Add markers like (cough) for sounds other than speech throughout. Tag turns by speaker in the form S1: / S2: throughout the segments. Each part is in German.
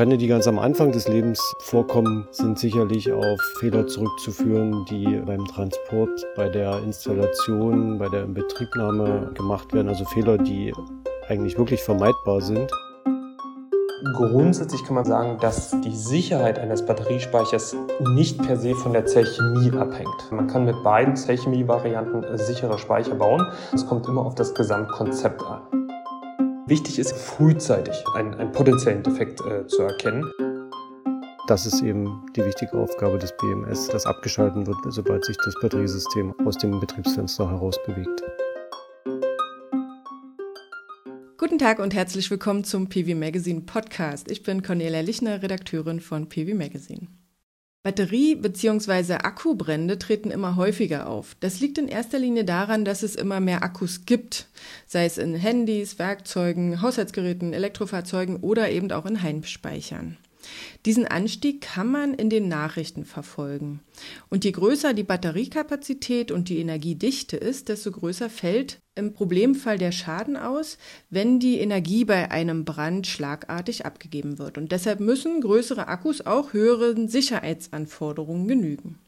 S1: Brände, die ganz am Anfang des Lebens vorkommen, sind sicherlich auf Fehler zurückzuführen, die beim Transport, bei der Installation, bei der Inbetriebnahme gemacht werden. Also Fehler, die eigentlich wirklich vermeidbar sind.
S2: Grundsätzlich kann man sagen, dass die Sicherheit eines Batteriespeichers nicht per se von der Zellchemie abhängt. Man kann mit beiden Zellchemie-Varianten sichere Speicher bauen. Es kommt immer auf das Gesamtkonzept an. Wichtig ist frühzeitig einen, einen potenziellen Defekt äh, zu erkennen.
S1: Das ist eben die wichtige Aufgabe des BMS, das abgeschalten wird, sobald sich das Batteriesystem aus dem Betriebsfenster heraus bewegt.
S3: Guten Tag und herzlich willkommen zum PV Magazine Podcast. Ich bin Cornelia Lichner, Redakteurin von PV Magazine. Batterie- bzw. Akkubrände treten immer häufiger auf. Das liegt in erster Linie daran, dass es immer mehr Akkus gibt, sei es in Handys, Werkzeugen, Haushaltsgeräten, Elektrofahrzeugen oder eben auch in Heimspeichern. Diesen Anstieg kann man in den Nachrichten verfolgen. Und je größer die Batteriekapazität und die Energiedichte ist, desto größer fällt im Problemfall der Schaden aus, wenn die Energie bei einem Brand schlagartig abgegeben wird. Und deshalb müssen größere Akkus auch höheren Sicherheitsanforderungen genügen.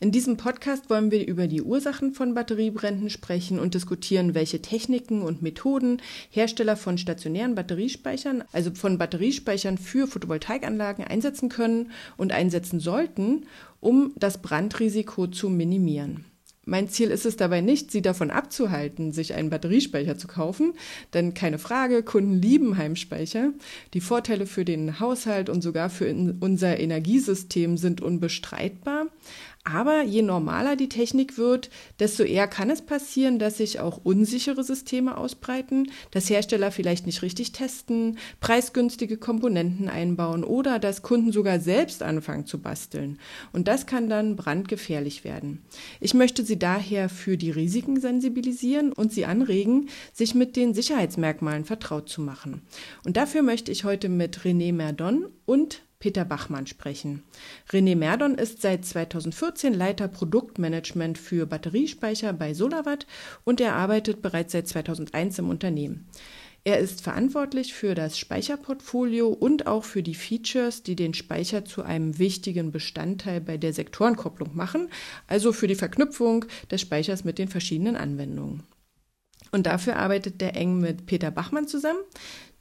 S3: In diesem Podcast wollen wir über die Ursachen von Batteriebränden sprechen und diskutieren, welche Techniken und Methoden Hersteller von stationären Batteriespeichern, also von Batteriespeichern für Photovoltaikanlagen einsetzen können und einsetzen sollten, um das Brandrisiko zu minimieren. Mein Ziel ist es dabei nicht, Sie davon abzuhalten, sich einen Batteriespeicher zu kaufen, denn keine Frage, Kunden lieben Heimspeicher. Die Vorteile für den Haushalt und sogar für unser Energiesystem sind unbestreitbar. Aber je normaler die Technik wird, desto eher kann es passieren, dass sich auch unsichere Systeme ausbreiten, dass Hersteller vielleicht nicht richtig testen, preisgünstige Komponenten einbauen oder dass Kunden sogar selbst anfangen zu basteln. Und das kann dann brandgefährlich werden. Ich möchte Sie daher für die Risiken sensibilisieren und Sie anregen, sich mit den Sicherheitsmerkmalen vertraut zu machen. Und dafür möchte ich heute mit René Merdon und Peter Bachmann sprechen. René Merdon ist seit 2014 Leiter Produktmanagement für Batteriespeicher bei Solarwatt und er arbeitet bereits seit 2001 im Unternehmen. Er ist verantwortlich für das Speicherportfolio und auch für die Features, die den Speicher zu einem wichtigen Bestandteil bei der Sektorenkopplung machen, also für die Verknüpfung des Speichers mit den verschiedenen Anwendungen. Und dafür arbeitet der eng mit Peter Bachmann zusammen.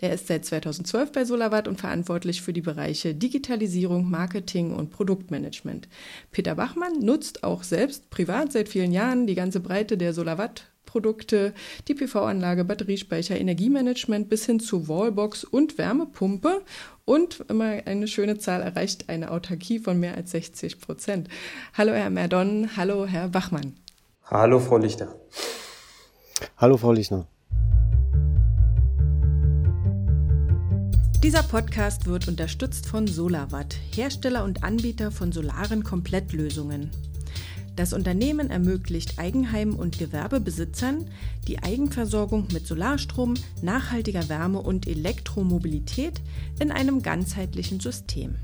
S3: Der ist seit 2012 bei Solarwatt und verantwortlich für die Bereiche Digitalisierung, Marketing und Produktmanagement. Peter Bachmann nutzt auch selbst privat seit vielen Jahren die ganze Breite der Solarwatt Produkte, die PV-Anlage, Batteriespeicher, Energiemanagement bis hin zu Wallbox und Wärmepumpe und immer eine schöne Zahl erreicht eine Autarkie von mehr als 60 Prozent. Hallo Herr Merdon, hallo Herr Bachmann.
S2: Hallo Frau Lichter.
S1: Hallo Frau Lichner.
S3: Dieser Podcast wird unterstützt von Solarwatt, Hersteller und Anbieter von solaren Komplettlösungen. Das Unternehmen ermöglicht Eigenheim- und Gewerbebesitzern die Eigenversorgung mit Solarstrom, nachhaltiger Wärme und Elektromobilität in einem ganzheitlichen System.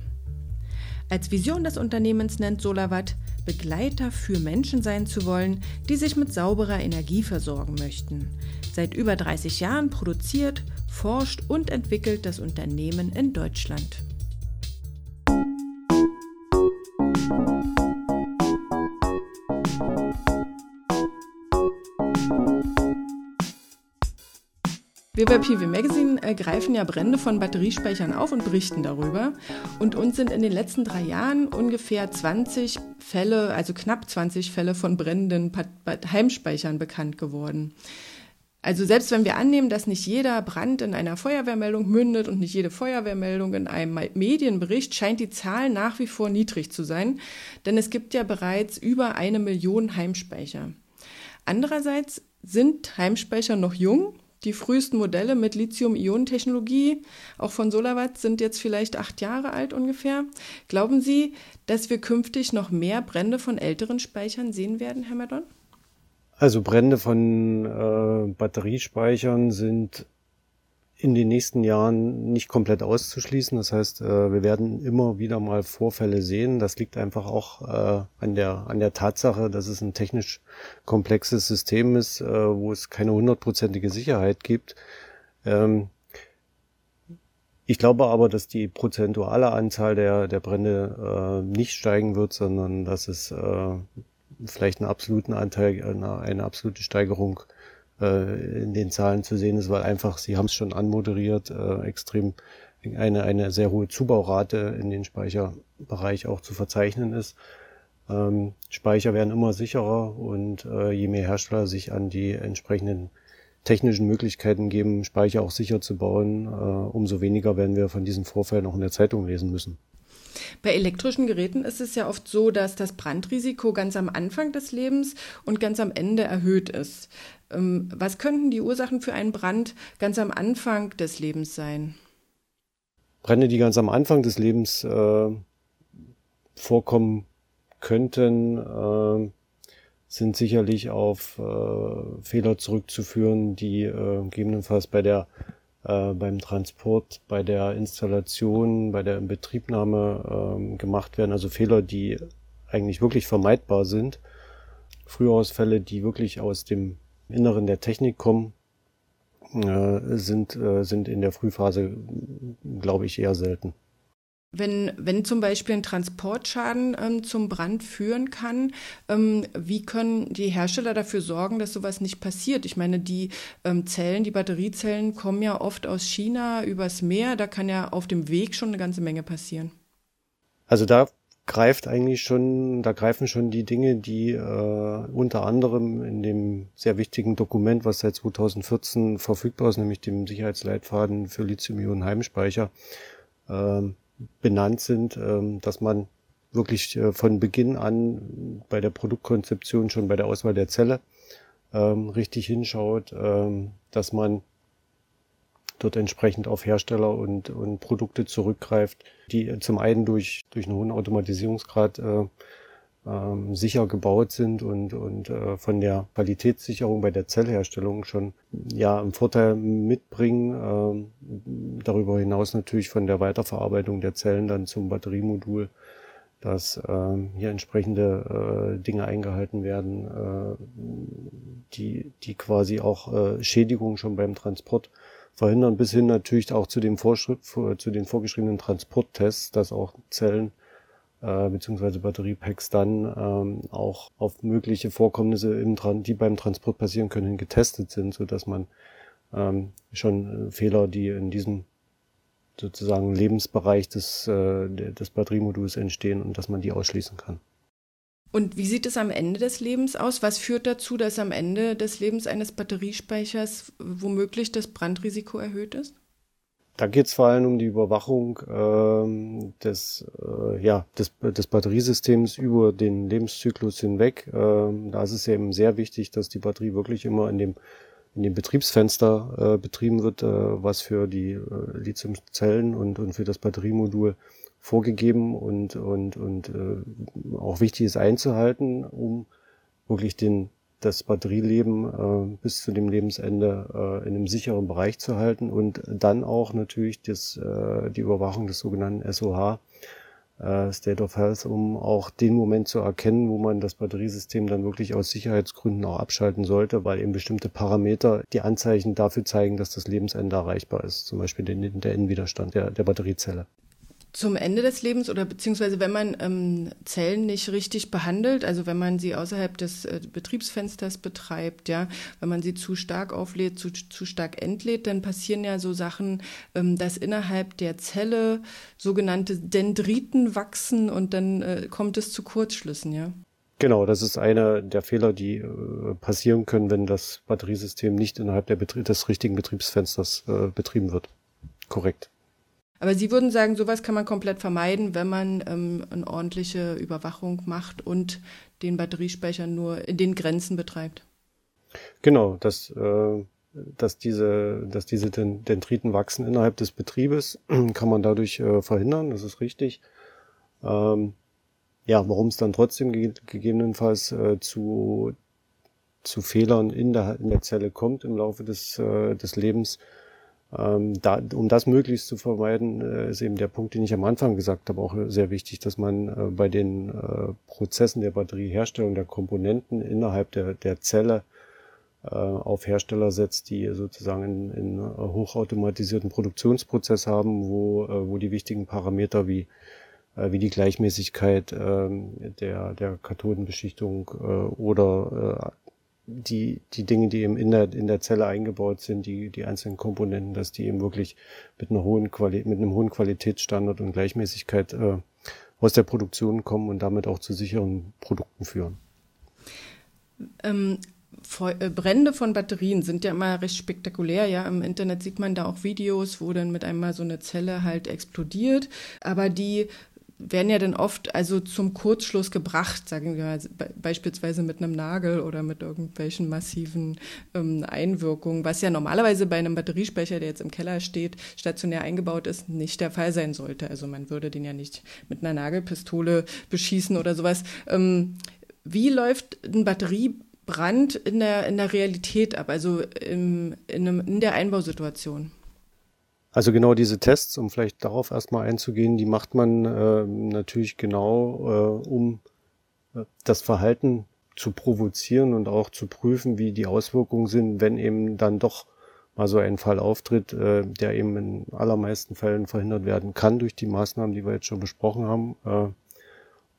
S3: Als Vision des Unternehmens nennt Solarwatt, Begleiter für Menschen sein zu wollen, die sich mit sauberer Energie versorgen möchten. Seit über 30 Jahren produziert, forscht und entwickelt das Unternehmen in Deutschland. Wir bei PV Magazine äh, greifen ja Brände von Batteriespeichern auf und berichten darüber. Und uns sind in den letzten drei Jahren ungefähr 20 Fälle, also knapp 20 Fälle von brennenden Heimspeichern bekannt geworden. Also selbst wenn wir annehmen, dass nicht jeder Brand in einer Feuerwehrmeldung mündet und nicht jede Feuerwehrmeldung in einem Medienbericht, scheint die Zahl nach wie vor niedrig zu sein, denn es gibt ja bereits über eine Million Heimspeicher. Andererseits sind Heimspeicher noch jung die frühesten Modelle mit Lithium-Ionen-Technologie, auch von Solarwatt, sind jetzt vielleicht acht Jahre alt ungefähr. Glauben Sie, dass wir künftig noch mehr Brände von älteren Speichern sehen werden, Herr Madon?
S1: Also Brände von äh, Batteriespeichern sind in den nächsten Jahren nicht komplett auszuschließen. Das heißt, äh, wir werden immer wieder mal Vorfälle sehen. Das liegt einfach auch äh, an der, an der Tatsache, dass es ein technisch komplexes System ist, äh, wo es keine hundertprozentige Sicherheit gibt. Ähm, Ich glaube aber, dass die prozentuale Anzahl der, der Brände äh, nicht steigen wird, sondern dass es äh, vielleicht einen absoluten Anteil, eine, eine absolute Steigerung äh, in den Zahlen zu sehen ist, weil einfach, Sie haben es schon anmoderiert, äh, extrem eine, eine sehr hohe Zubaurate in den Speicherbereich auch zu verzeichnen ist. Ähm, Speicher werden immer sicherer und äh, je mehr Hersteller sich an die entsprechenden technischen Möglichkeiten geben, Speicher auch sicher zu bauen, äh, umso weniger werden wir von diesen Vorfällen auch in der Zeitung lesen müssen.
S3: Bei elektrischen Geräten ist es ja oft so, dass das Brandrisiko ganz am Anfang des Lebens und ganz am Ende erhöht ist. Ähm, was könnten die Ursachen für einen Brand ganz am Anfang des Lebens sein?
S1: Brände, die ganz am Anfang des Lebens äh, vorkommen könnten, äh, sind sicherlich auf äh, Fehler zurückzuführen, die äh, gegebenenfalls bei der äh, beim Transport, bei der Installation, bei der Inbetriebnahme äh, gemacht werden. Also Fehler, die eigentlich wirklich vermeidbar sind. Frühausfälle, die wirklich aus dem Inneren der Technik kommen, äh, sind, äh, sind in der Frühphase, glaube ich, eher selten.
S3: Wenn, wenn zum Beispiel ein Transportschaden ähm, zum Brand führen kann, ähm, wie können die Hersteller dafür sorgen, dass sowas nicht passiert? Ich meine, die ähm, Zellen, die Batteriezellen kommen ja oft aus China übers Meer. Da kann ja auf dem Weg schon eine ganze Menge passieren.
S1: Also da greift eigentlich schon, da greifen schon die Dinge, die äh, unter anderem in dem sehr wichtigen Dokument, was seit 2014 verfügbar ist, nämlich dem Sicherheitsleitfaden für Lithium-Ionen-Heimspeicher, äh, benannt sind, ähm, dass man wirklich äh, von Beginn an bei der Produktkonzeption, schon bei der Auswahl der Zelle, ähm, richtig hinschaut, ähm, dass man dort entsprechend auf Hersteller und, und Produkte zurückgreift, die zum einen durch, durch einen hohen Automatisierungsgrad äh, ähm, sicher gebaut sind und, und äh, von der Qualitätssicherung bei der Zellherstellung schon ja einen Vorteil mitbringen. Äh, darüber hinaus natürlich von der Weiterverarbeitung der Zellen dann zum Batteriemodul, dass äh, hier entsprechende äh, Dinge eingehalten werden, äh, die, die quasi auch äh, Schädigungen schon beim Transport verhindern, bis hin natürlich auch zu dem Vorschrift, zu den vorgeschriebenen Transporttests, dass auch Zellen äh, beziehungsweise Batteriepacks dann ähm, auch auf mögliche Vorkommnisse, im, die beim Transport passieren können, getestet sind, so dass man ähm, schon äh, Fehler, die in diesem sozusagen Lebensbereich des, äh, des Batteriemoduls entstehen und dass man die ausschließen kann.
S3: Und wie sieht es am Ende des Lebens aus? Was führt dazu, dass am Ende des Lebens eines Batteriespeichers womöglich das Brandrisiko erhöht ist?
S1: Da geht es vor allem um die Überwachung ähm, des, äh, ja, des, des Batteriesystems über den Lebenszyklus hinweg. Ähm, da ist es eben sehr wichtig, dass die Batterie wirklich immer in dem, in dem Betriebsfenster äh, betrieben wird, äh, was für die äh, Lithiumzellen und, und für das Batteriemodul vorgegeben und, und, und äh, auch wichtig ist einzuhalten, um wirklich den, das Batterieleben äh, bis zu dem Lebensende äh, in einem sicheren Bereich zu halten und dann auch natürlich das, äh, die Überwachung des sogenannten SOH, äh, State of Health, um auch den Moment zu erkennen, wo man das Batteriesystem dann wirklich aus Sicherheitsgründen auch abschalten sollte, weil eben bestimmte Parameter die Anzeichen dafür zeigen, dass das Lebensende erreichbar ist, zum Beispiel den, der Innenwiderstand der, der Batteriezelle
S3: zum Ende des Lebens oder beziehungsweise wenn man ähm, Zellen nicht richtig behandelt, also wenn man sie außerhalb des äh, Betriebsfensters betreibt, ja, wenn man sie zu stark auflädt, zu, zu stark entlädt, dann passieren ja so Sachen, ähm, dass innerhalb der Zelle sogenannte Dendriten wachsen und dann äh, kommt es zu Kurzschlüssen, ja.
S1: Genau, das ist einer der Fehler, die äh, passieren können, wenn das Batteriesystem nicht innerhalb der Betrie des richtigen Betriebsfensters äh, betrieben wird. Korrekt.
S3: Aber Sie würden sagen, sowas kann man komplett vermeiden, wenn man ähm, eine ordentliche Überwachung macht und den Batteriespeicher nur in den Grenzen betreibt.
S1: Genau, dass, äh, dass diese, dass diese Dendriten wachsen innerhalb des Betriebes, (clears throat) kann man dadurch äh, verhindern, das ist richtig. Ähm, ja, warum es dann trotzdem ge gegebenenfalls äh, zu, zu Fehlern in der, in der Zelle kommt im Laufe des, äh, des Lebens, ähm, da, um das möglichst zu vermeiden, äh, ist eben der Punkt, den ich am Anfang gesagt habe, auch sehr wichtig, dass man äh, bei den äh, Prozessen der Batterieherstellung der Komponenten innerhalb der, der Zelle äh, auf Hersteller setzt, die sozusagen in, in hochautomatisierten Produktionsprozess haben, wo, äh, wo die wichtigen Parameter wie äh, wie die Gleichmäßigkeit äh, der, der Kathodenbeschichtung äh, oder äh, die, die Dinge, die eben in der, in der Zelle eingebaut sind, die, die einzelnen Komponenten, dass die eben wirklich mit einer hohen Quali mit einem hohen Qualitätsstandard und Gleichmäßigkeit äh, aus der Produktion kommen und damit auch zu sicheren Produkten führen.
S3: Ähm, äh, Brände von Batterien sind ja immer recht spektakulär. Ja, im Internet sieht man da auch Videos, wo dann mit einmal so eine Zelle halt explodiert. Aber die werden ja dann oft also zum Kurzschluss gebracht, sagen wir mal, beispielsweise mit einem Nagel oder mit irgendwelchen massiven ähm, Einwirkungen, was ja normalerweise bei einem Batteriespeicher, der jetzt im Keller steht, stationär eingebaut ist, nicht der Fall sein sollte. Also man würde den ja nicht mit einer Nagelpistole beschießen oder sowas. Ähm, wie läuft ein Batteriebrand in der, in der Realität ab, also im, in, einem, in der Einbausituation?
S1: Also genau diese Tests, um vielleicht darauf erstmal einzugehen, die macht man äh, natürlich genau, äh, um äh, das Verhalten zu provozieren und auch zu prüfen, wie die Auswirkungen sind, wenn eben dann doch mal so ein Fall auftritt, äh, der eben in allermeisten Fällen verhindert werden kann durch die Maßnahmen, die wir jetzt schon besprochen haben. Äh,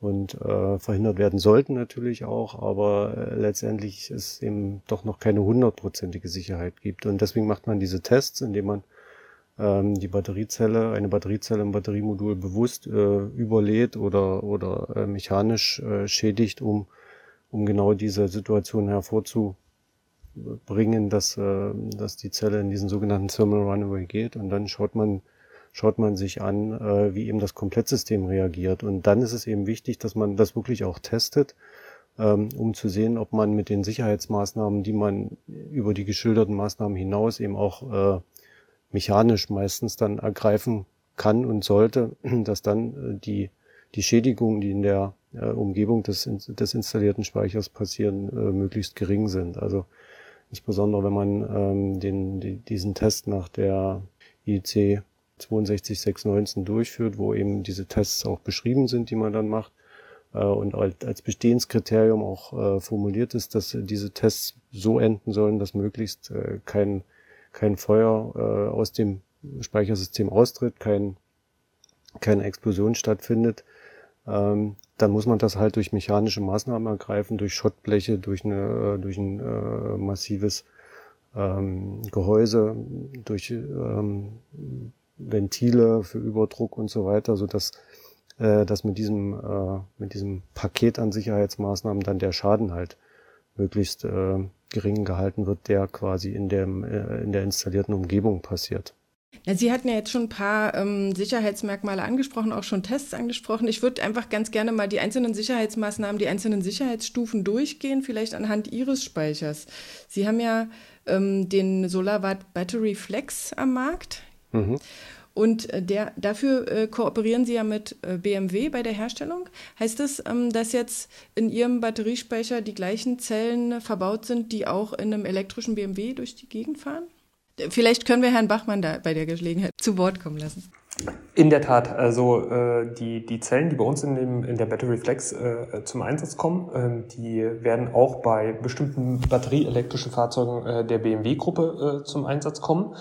S1: und äh, verhindert werden sollten natürlich auch, aber äh, letztendlich es eben doch noch keine hundertprozentige Sicherheit gibt. Und deswegen macht man diese Tests, indem man ähm, die Batteriezelle, eine Batteriezelle im Batteriemodul bewusst äh, überlädt oder, oder äh, mechanisch äh, schädigt, um, um genau diese Situation hervorzubringen, dass, äh, dass die Zelle in diesen sogenannten Thermal Runaway geht. Und dann schaut man, schaut man sich an, äh, wie eben das Komplettsystem reagiert. Und dann ist es eben wichtig, dass man das wirklich auch testet, ähm, um zu sehen, ob man mit den Sicherheitsmaßnahmen, die man über die geschilderten Maßnahmen hinaus eben auch äh, mechanisch meistens dann ergreifen kann und sollte, (clears throat) dass dann äh, die, die Schädigungen, die in der äh, Umgebung des, des installierten Speichers passieren, äh, möglichst gering sind. Also insbesondere wenn man ähm, den, die, diesen Test nach der IEC 62619 durchführt, wo eben diese Tests auch beschrieben sind, die man dann macht, und als Bestehenskriterium auch formuliert ist, dass diese Tests so enden sollen, dass möglichst kein kein Feuer äh, aus dem Speichersystem austritt, kein, keine Explosion stattfindet, ähm, dann muss man das halt durch mechanische Maßnahmen ergreifen, durch Schottbleche, durch, eine, äh, durch ein äh, massives ähm, Gehäuse, durch ähm, Ventile für Überdruck und so weiter, so dass äh, dass mit diesem äh, mit diesem Paket an Sicherheitsmaßnahmen dann der Schaden halt möglichst äh, gering gehalten wird, der quasi in, dem, äh, in der installierten Umgebung passiert.
S3: Ja, Sie hatten ja jetzt schon ein paar ähm, Sicherheitsmerkmale angesprochen, auch schon Tests angesprochen. Ich würde einfach ganz gerne mal die einzelnen Sicherheitsmaßnahmen, die einzelnen Sicherheitsstufen durchgehen, vielleicht anhand Ihres Speichers. Sie haben ja ähm, den SolarWatt Battery Flex am Markt. Mhm. Und äh, der, dafür äh, kooperieren Sie ja mit äh, BMW bei der Herstellung. Heißt das, ähm, dass jetzt in Ihrem Batteriespeicher die gleichen Zellen verbaut sind, die auch in einem elektrischen BMW durch die Gegend fahren? Vielleicht können wir Herrn Bachmann da bei der Gelegenheit zu Wort kommen lassen.
S2: In der Tat, also äh, die, die Zellen, die bei uns in, dem, in der Battery Flex äh, zum Einsatz kommen, äh, die werden auch bei bestimmten batterieelektrischen Fahrzeugen äh, der BMW-Gruppe äh, zum Einsatz kommen.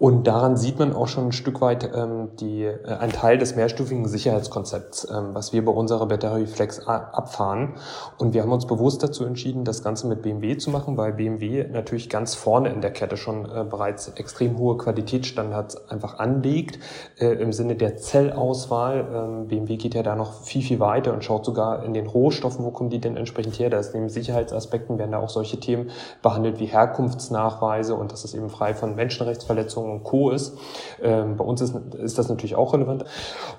S2: Und daran sieht man auch schon ein Stück weit ähm, die, äh, ein Teil des mehrstufigen Sicherheitskonzepts, ähm, was wir bei unserer Battery Flex abfahren. Und wir haben uns bewusst dazu entschieden, das Ganze mit BMW zu machen, weil BMW natürlich ganz vorne in der Kette schon äh, bereits extrem hohe Qualitätsstandards einfach anlegt. Äh, Im Sinne der Zellauswahl. Ähm, BMW geht ja da noch viel, viel weiter und schaut sogar in den Rohstoffen, wo kommen die denn entsprechend her. Da ist neben Sicherheitsaspekten werden da auch solche Themen behandelt wie Herkunftsnachweise und das ist eben frei von Menschenrechtsverletzungen und Co. ist. Ähm, bei uns ist, ist das natürlich auch relevant.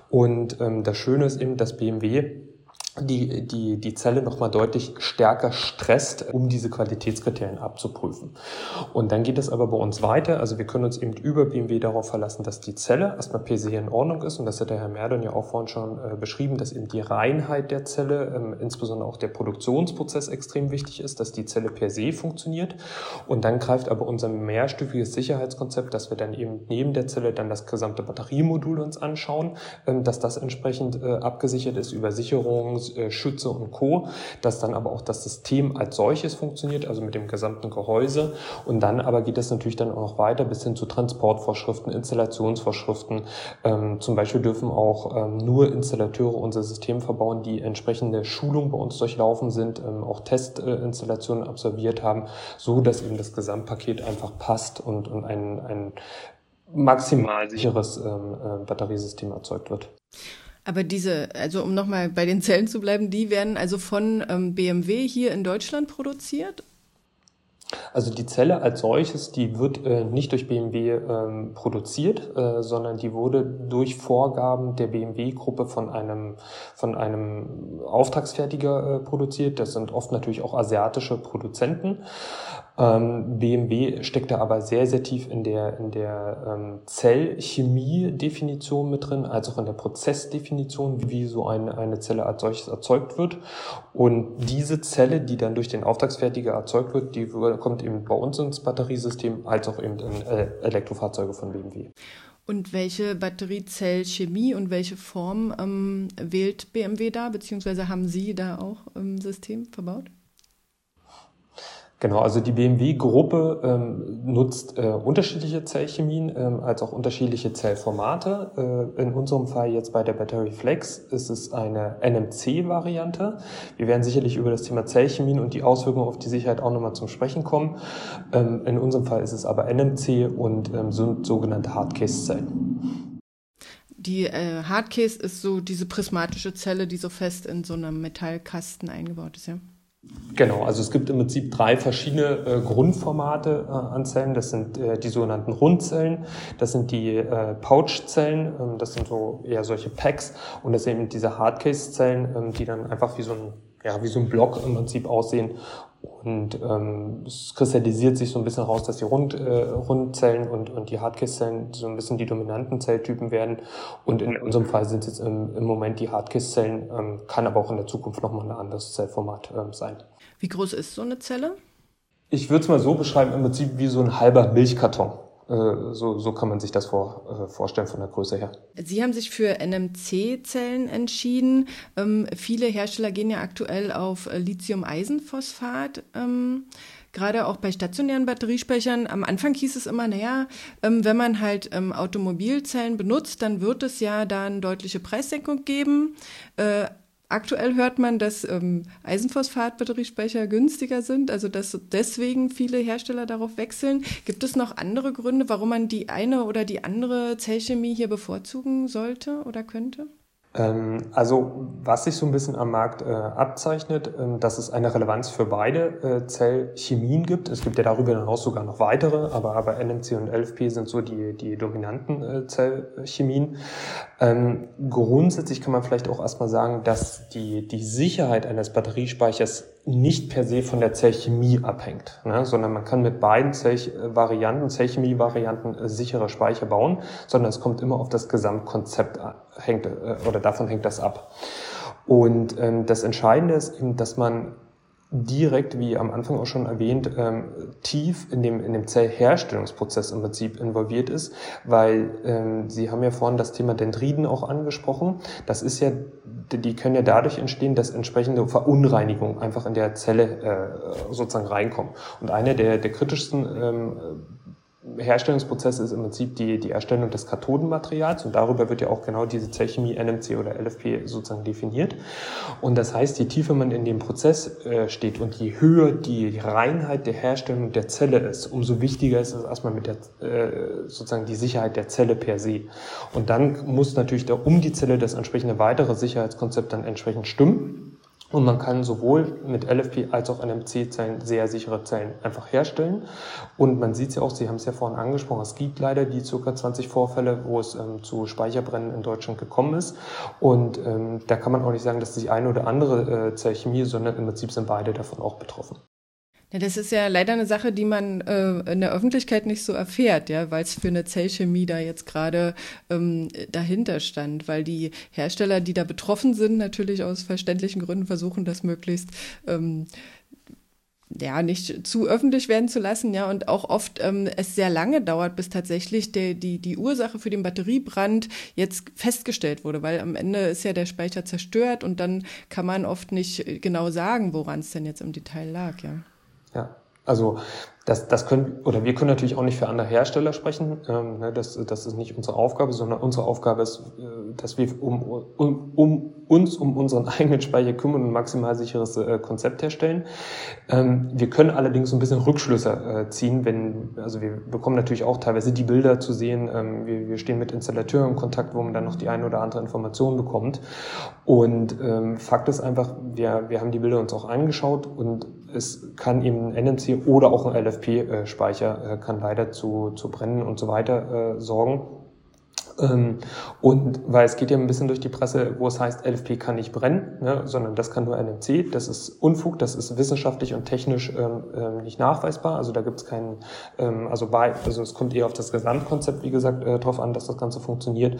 S2: Und ähm, das Schöne ist eben, dass BMW die, die, die Zelle nochmal deutlich stärker stresst, um diese Qualitätskriterien abzuprüfen. Und dann geht es aber bei uns weiter. Also wir können uns eben über BMW darauf verlassen, dass die Zelle erstmal per se in Ordnung ist. Und das hat der Herr Merdon ja auch vorhin schon äh, beschrieben, dass eben die Reinheit der Zelle, ähm, insbesondere auch der Produktionsprozess extrem wichtig ist, dass die Zelle per se funktioniert. Und dann greift aber unser mehrstufiges Sicherheitskonzept, dass wir dann eben neben der Zelle dann das gesamte Batteriemodul uns anschauen, ähm, dass das entsprechend äh, abgesichert ist über Sicherungen, muss, äh, Schütze und Co., dass dann aber auch das System als solches funktioniert, also mit dem gesamten Gehäuse. Und dann aber geht es natürlich dann auch noch weiter bis hin zu Transportvorschriften, Installationsvorschriften. Ähm, zum Beispiel dürfen auch ähm, nur Installateure unser System verbauen, die entsprechende Schulung bei uns durchlaufen sind, ähm, auch Testinstallationen absolviert haben, so dass eben das Gesamtpaket einfach passt und, und ein, ein maximal sicheres ähm, äh, Batteriesystem erzeugt wird.
S3: Aber diese, also um nochmal bei den Zellen zu bleiben, die werden also von ähm, BMW hier in Deutschland produziert
S2: also die Zelle als solches, die wird äh, nicht durch BMW ähm, produziert, äh, sondern die wurde durch Vorgaben der BMW-Gruppe von einem, von einem Auftragsfertiger äh, produziert. Das sind oft natürlich auch asiatische Produzenten. Ähm, BMW steckt da aber sehr, sehr tief in der, in der ähm, Zellchemie-Definition mit drin, als auch in der Prozessdefinition, wie so eine, eine Zelle als solches erzeugt wird. Und diese Zelle, die dann durch den Auftragsfertiger erzeugt wird, die kommt eben bei uns ins Batteriesystem, als auch eben in äh, Elektrofahrzeuge von BMW.
S3: Und welche Batteriezellchemie und welche Form ähm, wählt BMW da, beziehungsweise haben Sie da auch im System verbaut?
S2: Genau, also die BMW-Gruppe ähm, nutzt äh, unterschiedliche Zellchemien ähm, als auch unterschiedliche Zellformate. Äh, in unserem Fall jetzt bei der Battery Flex ist es eine NMC-Variante. Wir werden sicherlich über das Thema Zellchemien und die Auswirkungen auf die Sicherheit auch nochmal zum Sprechen kommen. Ähm, in unserem Fall ist es aber NMC und ähm, sind sogenannte Hardcase-Zellen.
S3: Die äh, Hardcase ist so diese prismatische Zelle, die so fest in so einem Metallkasten eingebaut ist, ja?
S2: Genau, also es gibt im Prinzip drei verschiedene äh, Grundformate äh, an Zellen. Das sind äh, die sogenannten Rundzellen, das sind die äh, Pouchzellen, ähm, das sind so eher solche Packs und das sind eben diese Hardcase-Zellen, ähm, die dann einfach wie so ein ja, wie so ein Block im Prinzip aussehen und ähm, es kristallisiert sich so ein bisschen raus, dass die Rund, äh, Rundzellen und, und die Hardcase-Zellen so ein bisschen die dominanten Zelltypen werden. Und in unserem Fall sind es jetzt im, im Moment die Hardcase-Zellen, ähm, kann aber auch in der Zukunft nochmal ein anderes Zellformat ähm, sein.
S3: Wie groß ist so eine Zelle?
S2: Ich würde es mal so beschreiben, im Prinzip wie so ein halber Milchkarton. Äh, so, so kann man sich das vor, äh, vorstellen von der Größe her.
S3: Sie haben sich für NMC-Zellen entschieden. Ähm, viele Hersteller gehen ja aktuell auf äh, Lithium-Eisenphosphat. Ähm, gerade auch bei stationären Batteriespeichern. Am Anfang hieß es immer, naja, ähm, wenn man halt ähm, Automobilzellen benutzt, dann wird es ja da eine deutliche Preissenkung geben. Äh, Aktuell hört man, dass ähm, Eisenphosphat-Batteriespeicher günstiger sind, also dass deswegen viele Hersteller darauf wechseln. Gibt es noch andere Gründe, warum man die eine oder die andere Zellchemie hier bevorzugen sollte oder könnte?
S2: Ähm, also was sich so ein bisschen am Markt äh, abzeichnet, äh, dass es eine Relevanz für beide äh, Zellchemien gibt. Es gibt ja darüber hinaus sogar noch weitere, aber, aber NMC und LFP sind so die, die dominanten äh, Zellchemien. Ähm, grundsätzlich kann man vielleicht auch erstmal sagen, dass die, die Sicherheit eines Batteriespeichers nicht per se von der Zellchemie abhängt, ne, sondern man kann mit beiden Zellvarianten, Zellchemie-Varianten äh, sichere Speicher bauen, sondern es kommt immer auf das Gesamtkonzept hängt, äh, oder davon hängt das ab. Und ähm, das Entscheidende ist eben, dass man direkt, wie am Anfang auch schon erwähnt, ähm, tief in dem, in dem Zellherstellungsprozess im Prinzip involviert ist, weil ähm, Sie haben ja vorhin das Thema Dendriden auch angesprochen. Das ist ja, die können ja dadurch entstehen, dass entsprechende Verunreinigungen einfach in der Zelle äh, sozusagen reinkommen. Und eine der, der kritischsten ähm, Herstellungsprozess ist im Prinzip die, die Erstellung des Kathodenmaterials und darüber wird ja auch genau diese Zellchemie NMC oder LFP sozusagen definiert. Und das heißt, je tiefer man in dem Prozess äh, steht und je höher die Reinheit der Herstellung der Zelle ist, umso wichtiger ist es erstmal mit der äh, sozusagen die Sicherheit der Zelle per se. Und dann muss natürlich da um die Zelle das entsprechende weitere Sicherheitskonzept dann entsprechend stimmen. Und man kann sowohl mit LFP als auch NMC-Zellen sehr sichere Zellen einfach herstellen. Und man sieht es ja auch, Sie haben es ja vorhin angesprochen, es gibt leider die circa 20 Vorfälle, wo es ähm, zu Speicherbrennen in Deutschland gekommen ist. Und ähm, da kann man auch nicht sagen, dass die eine oder andere äh, Zellchemie, sondern im Prinzip sind beide davon auch betroffen.
S3: Ja, das ist ja leider eine Sache, die man äh, in der Öffentlichkeit nicht so erfährt, ja, weil es für eine Zellchemie da jetzt gerade ähm, dahinter stand, weil die Hersteller, die da betroffen sind, natürlich aus verständlichen Gründen versuchen, das möglichst ähm, ja, nicht zu öffentlich werden zu lassen, ja, und auch oft ähm, es sehr lange dauert, bis tatsächlich der, die, die Ursache für den Batteriebrand jetzt festgestellt wurde, weil am Ende ist ja der Speicher zerstört und dann kann man oft nicht genau sagen, woran es denn jetzt im Detail lag, ja.
S2: Ja, also das, das können, oder wir können natürlich auch nicht für andere Hersteller sprechen. Ähm, ne, das, das ist nicht unsere Aufgabe, sondern unsere Aufgabe ist, äh, dass wir um, um, um uns um unseren (laughs) eigenen Speicher kümmern und maximal sicheres äh, Konzept herstellen. Ähm, wir können allerdings ein bisschen Rückschlüsse äh, ziehen, wenn, also wir bekommen natürlich auch teilweise die Bilder zu sehen. Ähm, wir, stehen mit Installateuren in Kontakt, wo man dann noch die eine oder andere Information bekommt. Und ähm, Fakt ist einfach, wir, wir haben die Bilder uns auch angeschaut und es kann eben ein NMC oder auch ein LFP-Speicher äh, kann leider zu, zu Brennen und so weiter sorgen. Ähm, und weil es geht ja ein bisschen durch die Presse, wo es heißt, LFP kann nicht brennen, ne, sondern das kann nur NMC. Das ist Unfug, das ist wissenschaftlich und technisch ähm, ähm, nicht nachweisbar. Also da gibt es keinen, ähm, also bei, also es kommt eher auf das Gesamtkonzept, wie gesagt, äh, drauf an, dass das Ganze funktioniert.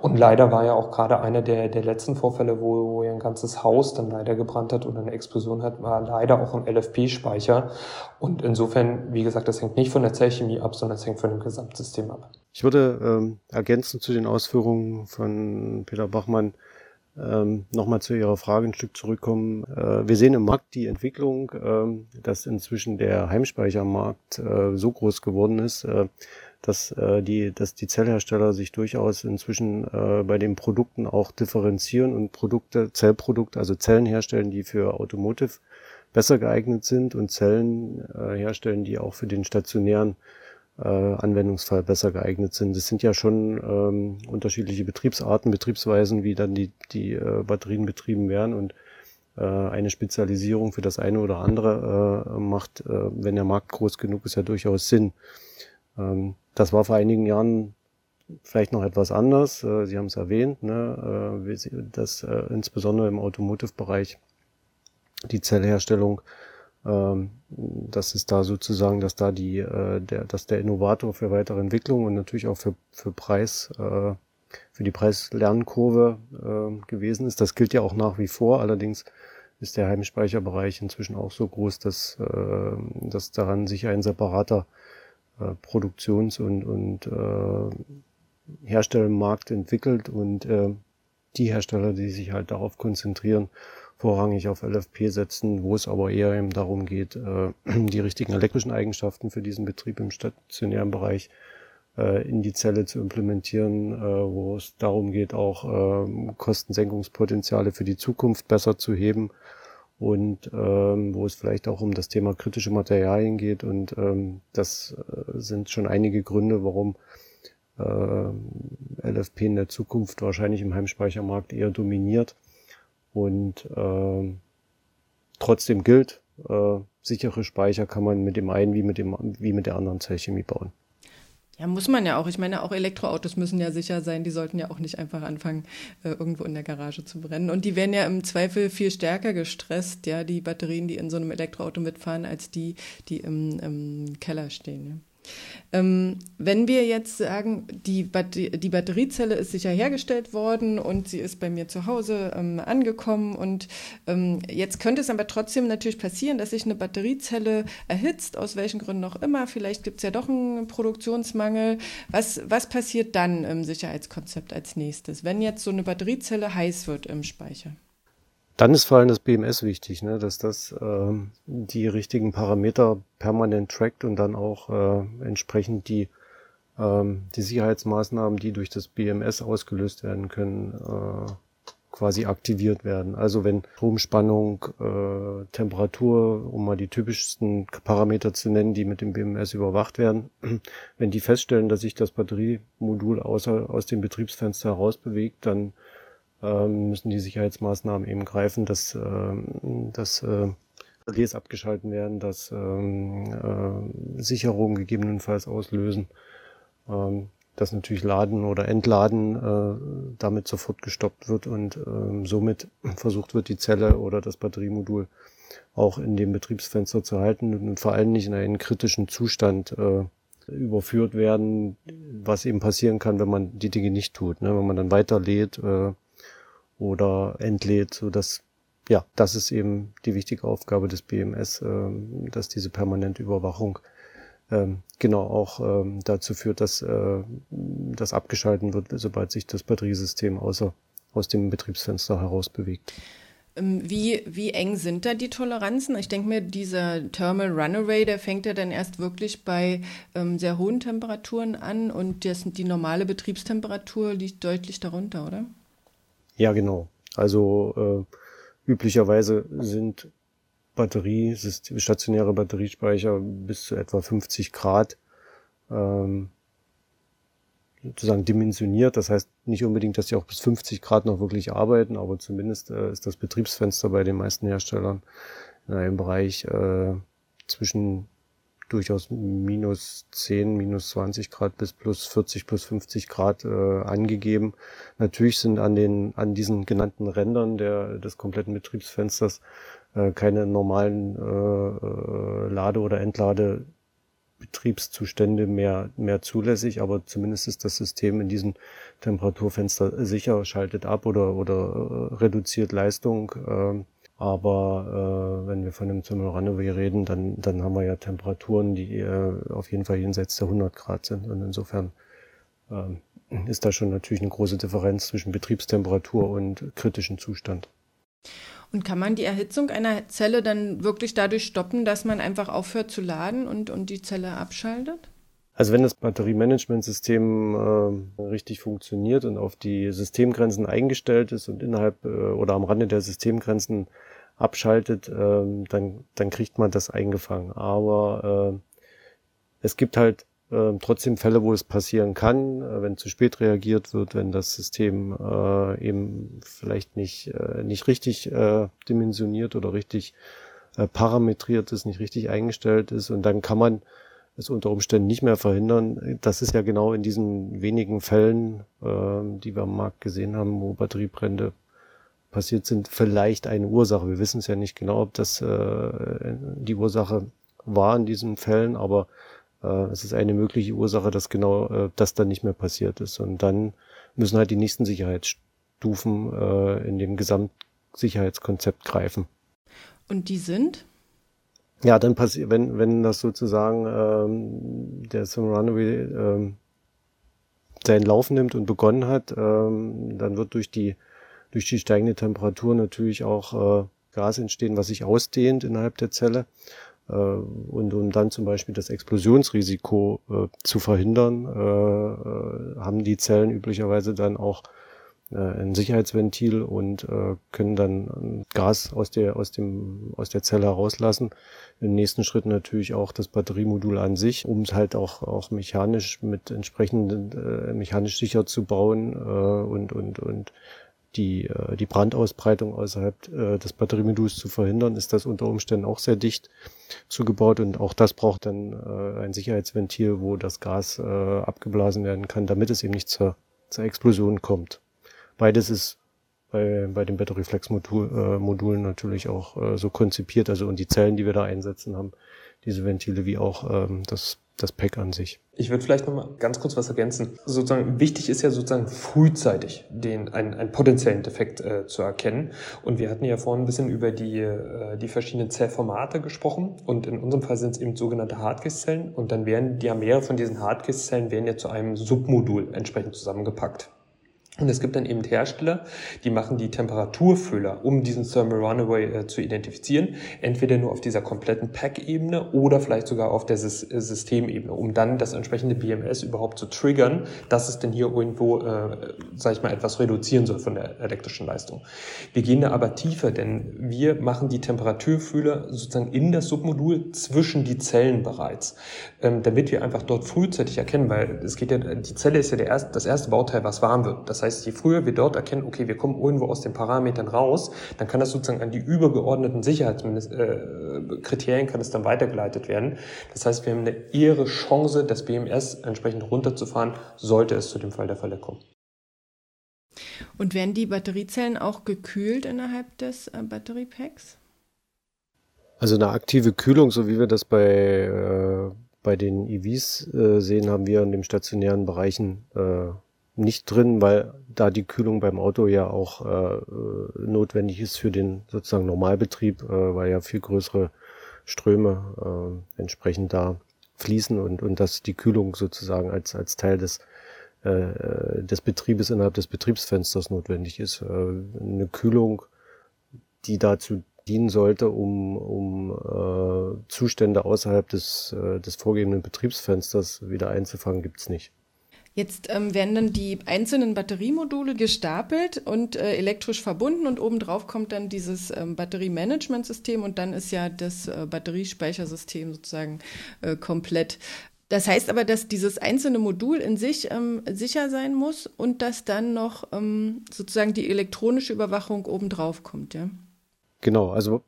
S2: Und leider war ja auch gerade einer der, der letzten Vorfälle, wo, wo ein ganzes Haus dann leider gebrannt hat und eine Explosion hat, war leider auch ein LFP-Speicher. Und insofern, wie gesagt, das hängt nicht von der Zellchemie ab, sondern es hängt von dem Gesamtsystem ab.
S1: Ich würde ähm, ergänzen zu den Ausführungen von Peter Bachmann ähm, nochmal zu Ihrer Frage ein Stück zurückkommen. Äh, wir sehen im Markt die Entwicklung, äh, dass inzwischen der Heimspeichermarkt äh, so groß geworden ist, äh, dass, äh, die, dass die Zellhersteller sich durchaus inzwischen äh, bei den Produkten auch differenzieren und Produkte, Zellprodukte, also Zellen herstellen, die für Automotive besser geeignet sind und Zellen herstellen, die auch für den stationären äh, Anwendungsfall besser geeignet sind. Es sind ja schon ähm, unterschiedliche Betriebsarten, Betriebsweisen, wie dann die, die äh, Batterien betrieben werden und äh, eine Spezialisierung für das eine oder andere äh, macht, äh, wenn der Markt groß genug ist, ja durchaus Sinn. Ähm, das war vor einigen Jahren vielleicht noch etwas anders. Äh, Sie haben es erwähnt, ne, äh, dass äh, insbesondere im Automotive-Bereich die Zellherstellung das ist da sozusagen, dass da die, äh, der, dass der Innovator für weitere Entwicklung und natürlich auch für, für Preis, äh, für die Preislernkurve äh, gewesen ist. Das gilt ja auch nach wie vor. Allerdings ist der Heimspeicherbereich inzwischen auch so groß, dass, dass daran sich ein separater Produktions- und, und Herstellmarkt entwickelt und die Hersteller, die sich halt darauf konzentrieren, vorrangig auf LFP setzen, wo es aber eher eben darum geht, äh, (clears throat) die richtigen elektrischen Eigenschaften für diesen Betrieb im stationären Bereich äh, in die Zelle zu implementieren, äh, wo es darum geht, auch Kostensenkungspotenziale für die Zukunft besser zu heben und ähm, wo es vielleicht auch um das Thema kritische Materialien geht. Und ähm, das sind schon einige Gründe, warum LFP in der Zukunft wahrscheinlich im Heimspeichermarkt eher dominiert und äh, trotzdem gilt, äh, sichere Speicher kann man mit dem einen wie mit dem wie mit der anderen Zellchemie bauen.
S3: Ja, muss man ja auch. Ich meine, auch Elektroautos müssen ja sicher sein. Die sollten ja auch nicht einfach anfangen, äh, irgendwo in der Garage zu brennen. Und die werden ja im Zweifel viel stärker gestresst, ja, die Batterien, die in so einem Elektroauto mitfahren, als die, die im, im Keller stehen. Ja. Ähm, wenn wir jetzt sagen, die, Bat die Batteriezelle ist sicher hergestellt worden und sie ist bei mir zu Hause ähm, angekommen und ähm, jetzt könnte es aber trotzdem natürlich passieren, dass sich eine Batteriezelle erhitzt, aus welchen Gründen auch immer. Vielleicht gibt es ja doch einen Produktionsmangel. Was, was passiert dann im Sicherheitskonzept als nächstes, wenn jetzt so eine Batteriezelle heiß wird im Speicher?
S1: Dann ist vor allem das BMS wichtig, ne, dass das ähm, die richtigen Parameter permanent trackt und dann auch äh, entsprechend die, ähm, die Sicherheitsmaßnahmen, die durch das BMS ausgelöst werden können, äh, quasi aktiviert werden. Also wenn Stromspannung, äh, Temperatur, um mal die typischsten Parameter zu nennen, die mit dem BMS überwacht werden, (clears throat) wenn die feststellen, dass sich das Batteriemodul außer, aus dem Betriebsfenster heraus bewegt, dann müssen die Sicherheitsmaßnahmen eben greifen, dass, ähm, dass äh, Relais abgeschalten werden, dass ähm, äh, Sicherungen gegebenenfalls auslösen, ähm, dass natürlich Laden oder Entladen äh, damit sofort gestoppt wird und ähm, somit versucht wird, die Zelle oder das Batteriemodul auch in dem Betriebsfenster zu halten und vor allem nicht in einen kritischen Zustand äh, überführt werden, was eben passieren kann, wenn man die Dinge nicht tut. Ne? Wenn man dann weiterlädt, äh, oder entlädt, so dass ja, das ist eben die wichtige Aufgabe des BMS, ähm, dass diese permanente Überwachung ähm, genau auch ähm, dazu führt, dass äh, das abgeschalten wird, sobald sich das Batteriesystem außer aus dem Betriebsfenster heraus bewegt.
S3: Wie, wie eng sind da die Toleranzen? Ich denke mir, dieser Thermal Runaway, der fängt ja dann erst wirklich bei sehr hohen Temperaturen an und die normale Betriebstemperatur liegt deutlich darunter, oder?
S1: Ja, genau. Also äh, Üblicherweise sind Batterie, stationäre Batteriespeicher bis zu etwa 50 Grad ähm, sozusagen dimensioniert. Das heißt nicht unbedingt, dass die auch bis 50 Grad noch wirklich arbeiten, aber zumindest äh, ist das Betriebsfenster bei den meisten Herstellern in einem Bereich äh, zwischen durchaus minus 10, minus 20 Grad bis plus 40, plus 50 Grad äh, angegeben. Natürlich sind an den, an diesen genannten Rändern der, des kompletten Betriebsfensters äh, keine normalen äh, äh, Lade- oder Entladebetriebszustände mehr, mehr zulässig, aber zumindest ist das System in diesem Temperaturfenster sicher, schaltet ab oder, oder äh, reduziert Leistung. Äh, aber äh, wenn wir von einem Runaway reden, dann, dann haben wir ja Temperaturen, die äh, auf jeden Fall jenseits der 100 Grad sind. Und insofern äh, ist da schon natürlich eine große Differenz zwischen Betriebstemperatur und kritischem Zustand.
S3: Und kann man die Erhitzung einer Zelle dann wirklich dadurch stoppen, dass man einfach aufhört zu laden und, und die Zelle abschaltet?
S1: Also wenn das Batteriemanagementsystem äh, richtig funktioniert und auf die Systemgrenzen eingestellt ist und innerhalb äh, oder am Rande der Systemgrenzen abschaltet, äh, dann, dann kriegt man das eingefangen. Aber äh, es gibt halt äh, trotzdem Fälle, wo es passieren kann, äh, wenn zu spät reagiert wird, wenn das System äh, eben vielleicht nicht, äh, nicht richtig äh, dimensioniert oder richtig äh, parametriert ist, nicht richtig eingestellt ist. Und dann kann man es unter Umständen nicht mehr verhindern. Das ist ja genau in diesen wenigen Fällen, äh, die wir am Markt gesehen haben, wo Batteriebrände passiert sind, vielleicht eine Ursache. Wir wissen es ja nicht genau, ob das äh, die Ursache war in diesen Fällen, aber äh, es ist eine mögliche Ursache, dass genau äh, das dann nicht mehr passiert ist. Und dann müssen halt die nächsten Sicherheitsstufen äh, in dem Gesamtsicherheitskonzept greifen.
S3: Und die sind?
S1: Ja, dann passiert, wenn, wenn das sozusagen ähm, der Sim Runaway ähm, seinen Lauf nimmt und begonnen hat, ähm, dann wird durch die durch die steigende Temperatur natürlich auch äh, Gas entstehen, was sich ausdehnt innerhalb der Zelle. Äh, und um dann zum Beispiel das Explosionsrisiko äh, zu verhindern, äh, äh haben die Zellen üblicherweise dann auch äh, ein Sicherheitsventil und äh, können dann Gas aus der, aus, dem, aus der Zelle herauslassen. Im nächsten Schritt natürlich auch das Batteriemodul an sich, um es halt auch, auch mechanisch mit entsprechenden, äh, mechanisch sicher zu bauen äh, und, und, und die, äh, die Brandausbreitung außerhalb äh, des Batteriemoduls zu verhindern, ist das unter Umständen auch sehr dicht zugebaut und auch das braucht dann äh, ein Sicherheitsventil, wo das Gas äh, abgeblasen werden kann, damit es eben nicht zur, zur Explosion kommt. Beides ist bei, bei den Battery Flex Modul, äh, Modulen natürlich auch äh, so konzipiert, also und die Zellen, die wir da einsetzen haben, diese Ventile wie auch ähm, das, das Pack an sich.
S2: Ich würde vielleicht nochmal ganz kurz was ergänzen. Sozusagen wichtig ist ja sozusagen frühzeitig den einen, einen potenziellen Defekt äh, zu erkennen. Und wir hatten ja vorhin ein bisschen über die äh, die verschiedenen Zellformate gesprochen. Und in unserem Fall sind es eben sogenannte Hardcase-Zellen. Und dann werden ja mehrere von diesen Hardcase-Zellen werden ja zu einem Submodul entsprechend zusammengepackt. Und es gibt dann eben Hersteller, die machen die Temperaturfüller, um diesen Thermal Runaway äh, zu identifizieren, entweder nur auf dieser kompletten Pack-Ebene oder vielleicht sogar auf der Sys äh, Systemebene, um dann das entsprechende BMS überhaupt zu triggern, dass es denn hier irgendwo, äh, sage ich mal, etwas reduzieren soll von der elektrischen Leistung. Wir gehen da aber tiefer, denn wir machen die Temperaturfühler sozusagen in das Submodul zwischen die Zellen bereits, ähm, damit wir einfach dort frühzeitig erkennen, weil es geht ja, die Zelle ist ja der erste, das erste Bauteil, was warm wird. Das heißt, heißt, je früher wir dort erkennen, okay, wir kommen irgendwo aus den Parametern raus, dann kann das sozusagen an die übergeordneten Sicherheitskriterien kann es dann weitergeleitet werden. Das heißt, wir haben eine ehre Chance, das BMS entsprechend runterzufahren, sollte es zu dem Fall der Fälle kommen.
S3: Und werden die Batteriezellen auch gekühlt innerhalb des äh, Batteriepacks?
S1: Also eine aktive Kühlung, so wie wir das bei, äh, bei den EVs äh, sehen, haben wir in den stationären Bereichen äh, nicht drin, weil da die Kühlung beim Auto ja auch äh, notwendig ist für den sozusagen Normalbetrieb, äh, weil ja viel größere Ströme äh, entsprechend da fließen und, und dass die Kühlung sozusagen als, als Teil des, äh, des Betriebes innerhalb des Betriebsfensters notwendig ist. Äh, eine Kühlung, die dazu dienen sollte, um, um äh, Zustände außerhalb des, äh, des vorgegebenen Betriebsfensters wieder einzufangen, gibt's nicht.
S3: Jetzt ähm, werden dann die einzelnen Batteriemodule gestapelt und äh, elektrisch verbunden und obendrauf kommt dann dieses ähm, Batteriemanagementsystem und dann ist ja das äh, Batteriespeichersystem sozusagen äh, komplett. Das heißt aber, dass dieses einzelne Modul in sich ähm, sicher sein muss und dass dann noch ähm, sozusagen die elektronische Überwachung obendrauf kommt, ja?
S1: Genau, also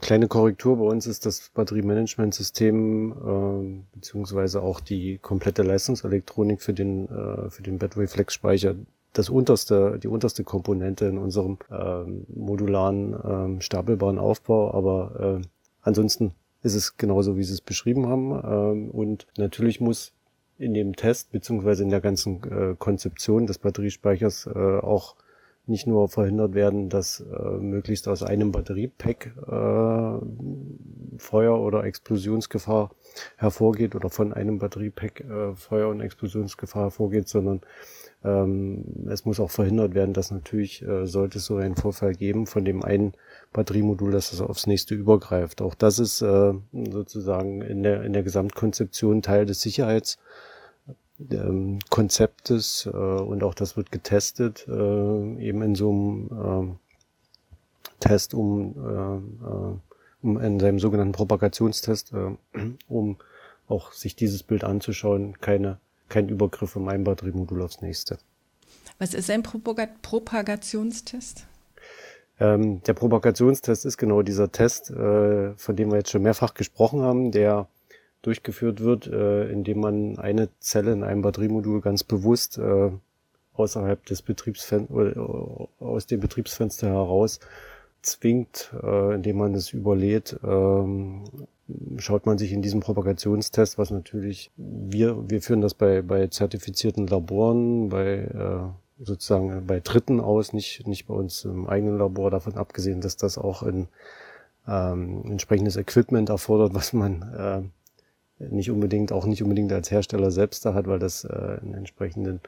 S1: Kleine Korrektur bei uns ist das Batteriemanagementsystem äh, beziehungsweise auch die komplette Leistungselektronik für den äh, für den Battery Flex Speicher das unterste die unterste Komponente in unserem äh, modularen äh, stapelbaren Aufbau, aber äh, ansonsten ist es genauso wie Sie es beschrieben haben. Äh, und natürlich muss in dem Test beziehungsweise in der ganzen äh, Konzeption des Batteriespeichers äh, auch nicht nur verhindert werden, dass äh, möglichst aus einem Batteriepack äh, Feuer oder Explosionsgefahr hervorgeht oder von einem Batteriepack äh, Feuer und Explosionsgefahr hervorgeht, sondern ähm, es muss auch verhindert werden, dass natürlich, äh, sollte es so einen Vorfall geben, von dem einen Batteriemodul, dass es aufs nächste übergreift. Auch das ist äh, sozusagen in der, in der Gesamtkonzeption Teil des Sicherheits ähm, Konzeptes äh, und auch das wird getestet, äh, eben in so einem äh, Test, um, äh, äh, um in seinem sogenannten Propagationstest, äh, um auch sich dieses Bild anzuschauen, keine, kein Übergriff von einem Batteriemodul aufs nächste.
S3: Was ist ein Propag Propagationstest?
S1: Ähm, der Propagationstest ist genau dieser Test, von dem wir jetzt schon mehrfach gesprochen haben, der durchgeführt wird, äh, indem man eine Zelle in einem Batteriemodul ganz bewusst äh, außerhalb des Betriebsfensters, äh, aus dem Betriebsfenster heraus zwingt, äh, indem man es überlädt, ähm, schaut man sich in diesem Propagationstest, was natürlich wir, wir führen das bei, bei zertifizierten Laboren, bei äh, sozusagen bei Dritten aus, nicht, nicht bei uns im eigenen Labor, davon abgesehen, dass das auch in ähm, entsprechendes Equipment erfordert, was man äh, nicht unbedingt, auch nicht unbedingt als Hersteller selbst da hat, weil das äh, in entsprechenden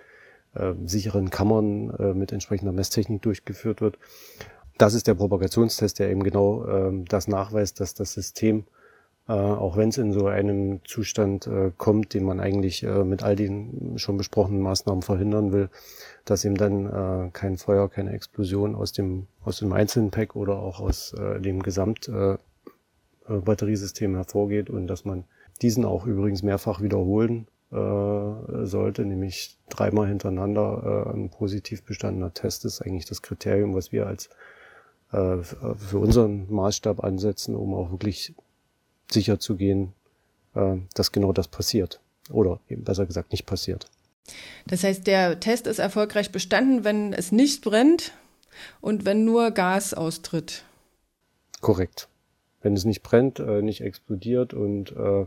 S1: äh, sicheren Kammern äh, mit entsprechender Messtechnik durchgeführt wird. Das ist der Propagationstest, der eben genau äh, das nachweist, dass das System, äh, auch wenn es in so einem Zustand äh, kommt, den man eigentlich äh, mit all den schon besprochenen Maßnahmen verhindern will, dass eben dann äh, kein Feuer, keine Explosion aus dem, aus dem einzelnen Pack oder auch aus äh, dem Gesamt äh, Batteriesystem hervorgeht und dass man diesen auch übrigens mehrfach wiederholen äh, sollte, nämlich dreimal hintereinander äh, ein positiv bestandener Test ist eigentlich das Kriterium, was wir als äh, für unseren Maßstab ansetzen, um auch wirklich sicher zu gehen, äh, dass genau das passiert. Oder eben besser gesagt nicht passiert.
S3: Das heißt, der Test ist erfolgreich bestanden, wenn es nicht brennt und wenn nur Gas austritt.
S1: Korrekt wenn es nicht brennt, äh, nicht explodiert und äh,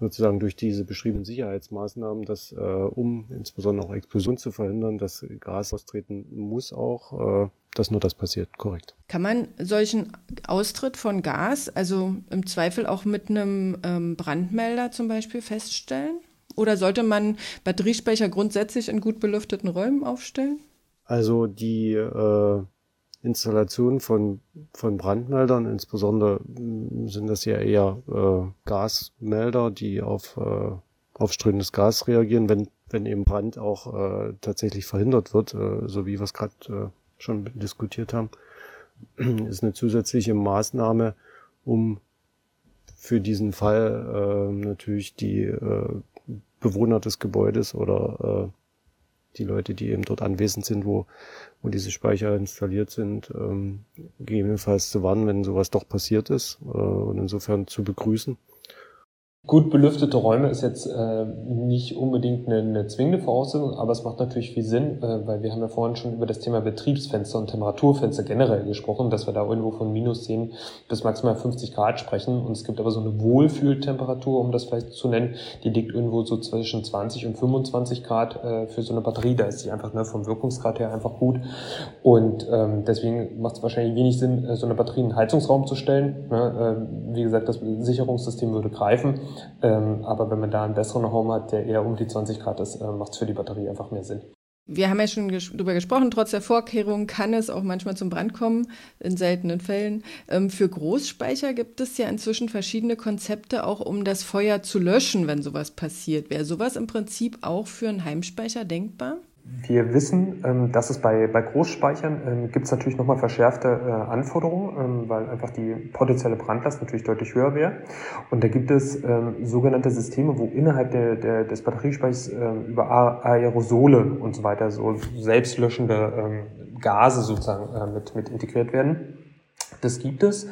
S1: sozusagen durch diese beschriebenen Sicherheitsmaßnahmen, dass äh, um insbesondere auch Explosion zu verhindern, dass Gas austreten muss auch, äh, dass nur das passiert, korrekt.
S3: Kann man solchen Austritt von Gas, also im Zweifel auch mit einem ähm, Brandmelder zum Beispiel feststellen? Oder sollte man Batteriespeicher grundsätzlich in gut belüfteten Räumen aufstellen?
S1: Also die äh, Installation von, von Brandmeldern, insbesondere mm, sind das ja eher äh, Gasmelder, die auf, äh, auf strömendes Gas reagieren, wenn, wenn eben Brand auch äh, tatsächlich verhindert wird, äh, so wie wir es gerade äh, schon diskutiert haben, (clears throat) ist eine zusätzliche Maßnahme, um für diesen Fall äh, natürlich die äh, Bewohner des Gebäudes oder äh, die Leute, die eben dort anwesend sind, wo, wo diese Speicher installiert sind, ähm, gegebenenfalls zu warnen, wenn sowas doch passiert ist äh, und insofern zu begrüßen.
S2: Gut belüftete Räume ist jetzt äh, nicht unbedingt eine, eine, zwingende Voraussetzung, aber es macht natürlich viel Sinn, äh, weil wir haben ja vorhin schon über das Thema Betriebsfenster und Temperaturfenster generell gesprochen, dass wir da irgendwo von minus 10 bis maximal 50 Grad sprechen. Und es gibt aber so eine Wohlfühltemperatur, um das vielleicht zu nennen, die liegt irgendwo so zwischen 20 und 25 Grad äh, für so eine Batterie. Da ist sie einfach ne, vom Wirkungsgrad her einfach gut. Und ähm, deswegen macht es wahrscheinlich wenig Sinn, äh, so eine Batterie in einen Heizungsraum zu stellen. Ne? Äh, wie gesagt, das Sicherungssystem würde greifen. Ähm, aber wenn man da einen besseren Home hat, der eher um die 20 Grad ist, äh, macht es für die Batterie einfach mehr Sinn.
S3: Wir haben ja schon ges darüber gesprochen, trotz der Vorkehrungen kann es auch manchmal zum Brand kommen, in seltenen Fällen. Ähm, für Großspeicher gibt es ja inzwischen verschiedene Konzepte, auch um das Feuer zu löschen, wenn sowas passiert. Wäre sowas im Prinzip auch für einen Heimspeicher denkbar?
S2: Wir wissen, ähm, dass es bei, bei Großspeichern ähm, gibt es natürlich nochmal verschärfte äh, Anforderungen, ähm, weil einfach die potenzielle Brandlast natürlich deutlich höher wäre. Und da gibt es sogenannte Systeme, wo innerhalb der, der, des Batteriespeichers über Aerosole und so weiter so selbstlöschende Gase sozusagen äh, mit, mit integriert werden. Das gibt es.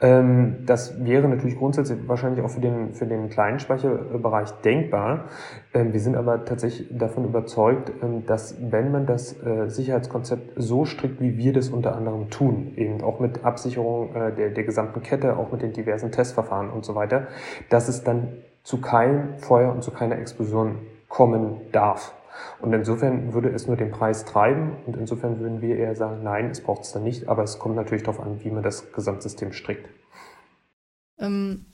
S2: Ähm, das wäre natürlich grundsätzlich wahrscheinlich auch für den, für den kleinen Speicherbereich denkbar. Ähm, wir sind aber tatsächlich davon überzeugt, ähm, dass wenn man das äh, Sicherheitskonzept so strikt, wie wir das unter anderem tun, eben auch mit Absicherung äh, der, der gesamten Kette, auch mit den diversen Testverfahren und so weiter, dass es dann zu keinem Feuer und zu keiner Explosion kommen darf. Und insofern würde es nur den Preis treiben und insofern würden wir eher sagen, nein, es braucht es dann nicht, aber es kommt natürlich darauf an, wie man das Gesamtsystem strickt.
S3: Ähm,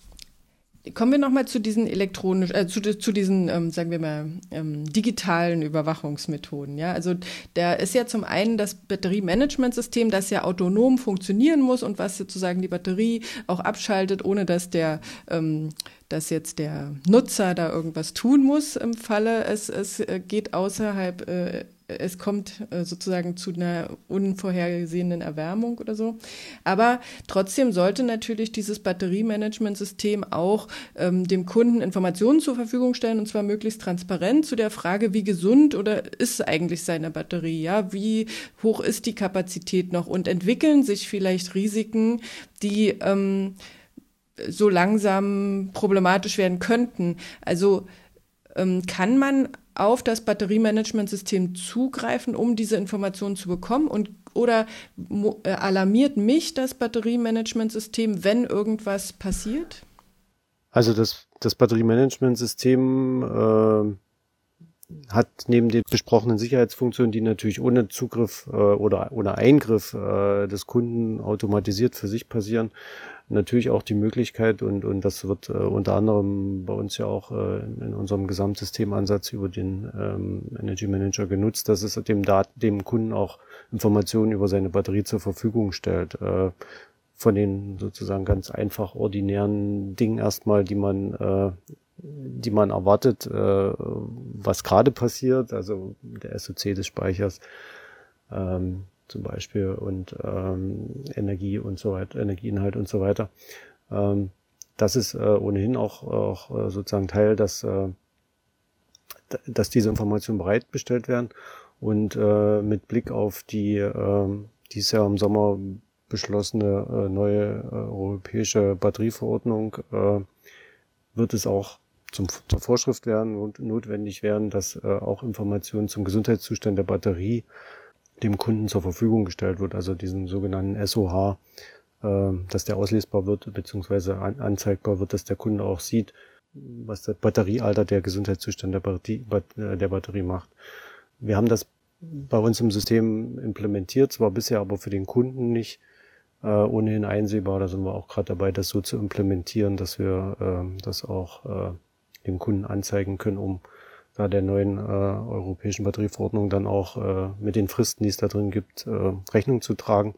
S3: Kommen wir nochmal zu diesen elektronischen, äh, zu, zu diesen, ähm, sagen wir mal, ähm, digitalen Überwachungsmethoden. Ja, also da ist ja zum einen das Batteriemanagementsystem, das ja autonom funktionieren muss und was sozusagen die Batterie auch abschaltet, ohne dass der ähm, dass jetzt der Nutzer da irgendwas tun muss im Falle, es, es äh, geht außerhalb, äh, es kommt äh, sozusagen zu einer unvorhergesehenen Erwärmung oder so. Aber trotzdem sollte natürlich dieses Batteriemanagementsystem auch ähm, dem Kunden Informationen zur Verfügung stellen und zwar möglichst transparent zu der Frage, wie gesund oder ist eigentlich seine Batterie, ja, wie hoch ist die Kapazität noch und entwickeln sich vielleicht Risiken, die ähm, so langsam problematisch werden könnten. Also ähm, kann man auf das Batteriemanagementsystem zugreifen, um diese Informationen zu bekommen? Und oder äh, alarmiert mich das Batteriemanagementsystem, wenn irgendwas passiert?
S1: Also das, das Batteriemanagementsystem äh, hat neben den besprochenen Sicherheitsfunktionen, die natürlich ohne Zugriff äh, oder ohne Eingriff äh, des Kunden automatisiert für sich passieren, natürlich auch die Möglichkeit und, und das wird äh, unter anderem bei uns ja auch äh, in unserem Gesamtsystemansatz über den ähm, Energy Manager genutzt, dass es dem, Dat dem Kunden auch Informationen über seine Batterie zur Verfügung stellt. Äh, von den sozusagen ganz einfach ordinären Dingen erstmal, die man äh, die man erwartet, äh, was gerade passiert, also der SOC des Speichers, ähm, zum Beispiel und ähm, Energie und so weiter, Energieinhalt und so weiter. Ähm, das ist äh, ohnehin auch, auch äh, sozusagen Teil, dass, äh, dass diese Informationen bereitgestellt werden und äh, mit Blick auf die äh, dieses Jahr im Sommer beschlossene äh, neue äh, europäische Batterieverordnung äh, wird es auch zum, zur Vorschrift werden und notwendig werden, dass äh, auch Informationen zum Gesundheitszustand der Batterie dem Kunden zur Verfügung gestellt wird, also diesen sogenannten SOH, äh, dass der auslesbar wird, beziehungsweise an, anzeigbar wird, dass der Kunde auch sieht, was der Batteriealter, der Gesundheitszustand der Batterie, äh, der Batterie macht. Wir haben das bei uns im System implementiert, zwar bisher aber für den Kunden nicht äh, ohnehin einsehbar. Da sind wir auch gerade dabei, das so zu implementieren, dass wir äh, das auch äh, dem Kunden anzeigen können, um da der neuen äh, europäischen Batterieverordnung dann auch äh, mit den Fristen, die es da drin gibt, äh, Rechnung zu tragen.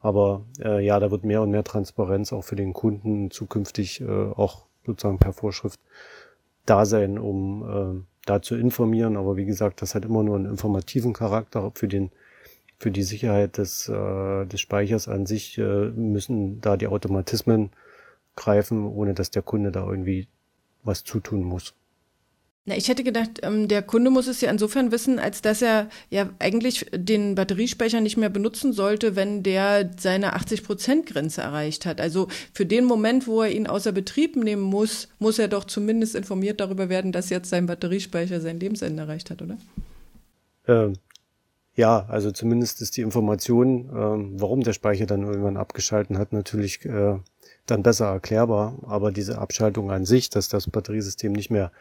S1: Aber äh, ja, da wird mehr und mehr Transparenz auch für den Kunden zukünftig äh, auch sozusagen per Vorschrift da sein, um äh, da zu informieren. Aber wie gesagt, das hat immer nur einen informativen Charakter. Für den für die Sicherheit des, äh, des Speichers an sich äh, müssen da die Automatismen greifen, ohne dass der Kunde da irgendwie was zutun muss.
S3: Na, ich hätte gedacht, ähm, der Kunde muss es ja insofern wissen, als dass er ja eigentlich den Batteriespeicher nicht mehr benutzen sollte, wenn der seine 80-Prozent-Grenze erreicht hat. Also für den Moment, wo er ihn außer Betrieb nehmen muss, muss er doch zumindest informiert darüber werden, dass jetzt sein Batteriespeicher sein Lebensende erreicht hat, oder?
S1: Ähm, ja, also zumindest ist die Information, ähm, warum der Speicher dann irgendwann abgeschalten hat, natürlich äh, dann besser erklärbar. Aber diese Abschaltung an sich, dass das Batteriesystem nicht mehr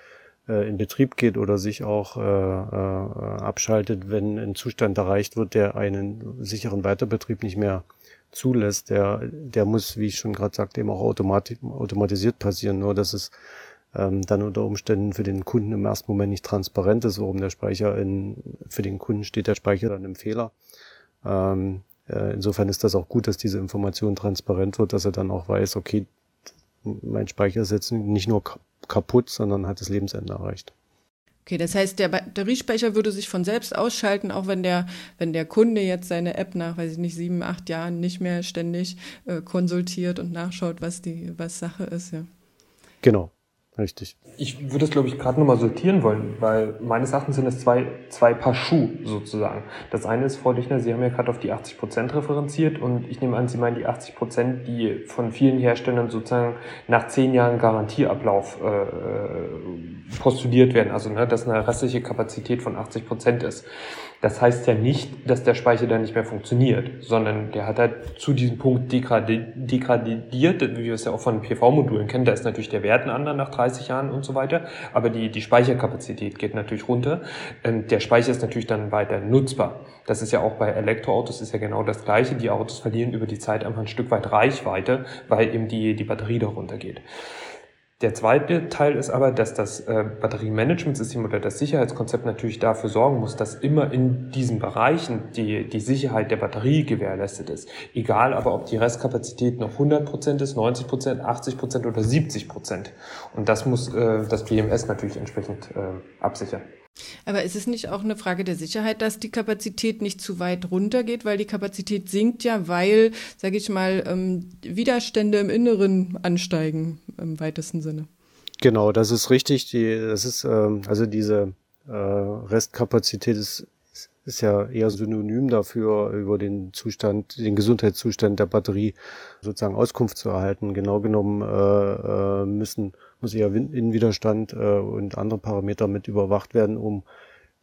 S1: äh, in Betrieb geht oder sich auch äh, äh, abschaltet, wenn ein Zustand erreicht wird, der einen sicheren Weiterbetrieb nicht mehr zulässt, der, der muss, wie ich schon gerade sagte, eben auch automati automatisiert passieren. Nur dass es ähm, dann unter Umständen für den Kunden im ersten Moment nicht transparent ist, warum der Speicher in, für den Kunden steht der Speicher dann im Fehler. Ähm, äh, insofern ist das auch gut, dass diese Information transparent wird, dass er dann auch weiß, okay, mein Speicher ist jetzt nicht nur kaputt, sondern hat das Lebensende erreicht.
S3: Okay, das heißt, der Batteriespeicher würde sich von selbst ausschalten, auch wenn der, wenn der Kunde jetzt seine App nach, weiß ich nicht, sieben, acht Jahren nicht mehr ständig äh, konsultiert und nachschaut, was die, was Sache ist, ja.
S1: Genau. Richtig.
S2: Ich würde es, glaube ich, gerade nochmal sortieren wollen, weil meines Erachtens sind es zwei, zwei Paar Schuh sozusagen. Das eine ist, Frau Dichner, Sie haben ja gerade auf die 80 Prozent referenziert und ich nehme an, Sie meinen die 80 Prozent, die von vielen Herstellern sozusagen nach zehn Jahren Garantieablauf äh, postuliert werden. Also, ne, dass eine restliche Kapazität von 80 Prozent ist. Das heißt ja nicht, dass der Speicher dann nicht mehr funktioniert, sondern der hat halt zu diesem Punkt degradiert, wie wir es ja auch von PV-Modulen kennen. Da ist natürlich der Wert ein anderer nach 30 Jahren und so weiter, aber die, die Speicherkapazität geht natürlich runter. Ähm, der Speicher ist natürlich dann weiter nutzbar. Das ist ja auch bei Elektroautos ist ja genau das Gleiche. Die Autos verlieren über die Zeit einfach ein Stück weit Reichweite, weil eben die, die Batterie darunter geht. Der zweite Teil ist aber, dass das äh, Batteriemanagementsystem oder das Sicherheitskonzept natürlich dafür sorgen muss, dass immer in diesen Bereichen die, die Sicherheit der Batterie gewährleistet ist. Egal aber, ob die Restkapazität noch 100 Prozent ist, 90%, Prozent, 80 Prozent oder 70%. Prozent. Und das muss äh, das BMS natürlich entsprechend äh, absichern.
S3: Aber ist es nicht auch eine Frage der Sicherheit, dass die Kapazität nicht zu weit runtergeht, weil die Kapazität sinkt ja, weil, sage ich mal, ähm, Widerstände im Inneren ansteigen im weitesten Sinne.
S1: Genau, das ist richtig. Die, das ist ähm, also diese äh, Restkapazität ist ist ja eher synonym dafür, über den Zustand, den Gesundheitszustand der Batterie sozusagen Auskunft zu erhalten. Genau genommen äh, äh müssen muss eher Innenwiderstand äh, und andere Parameter mit überwacht werden, um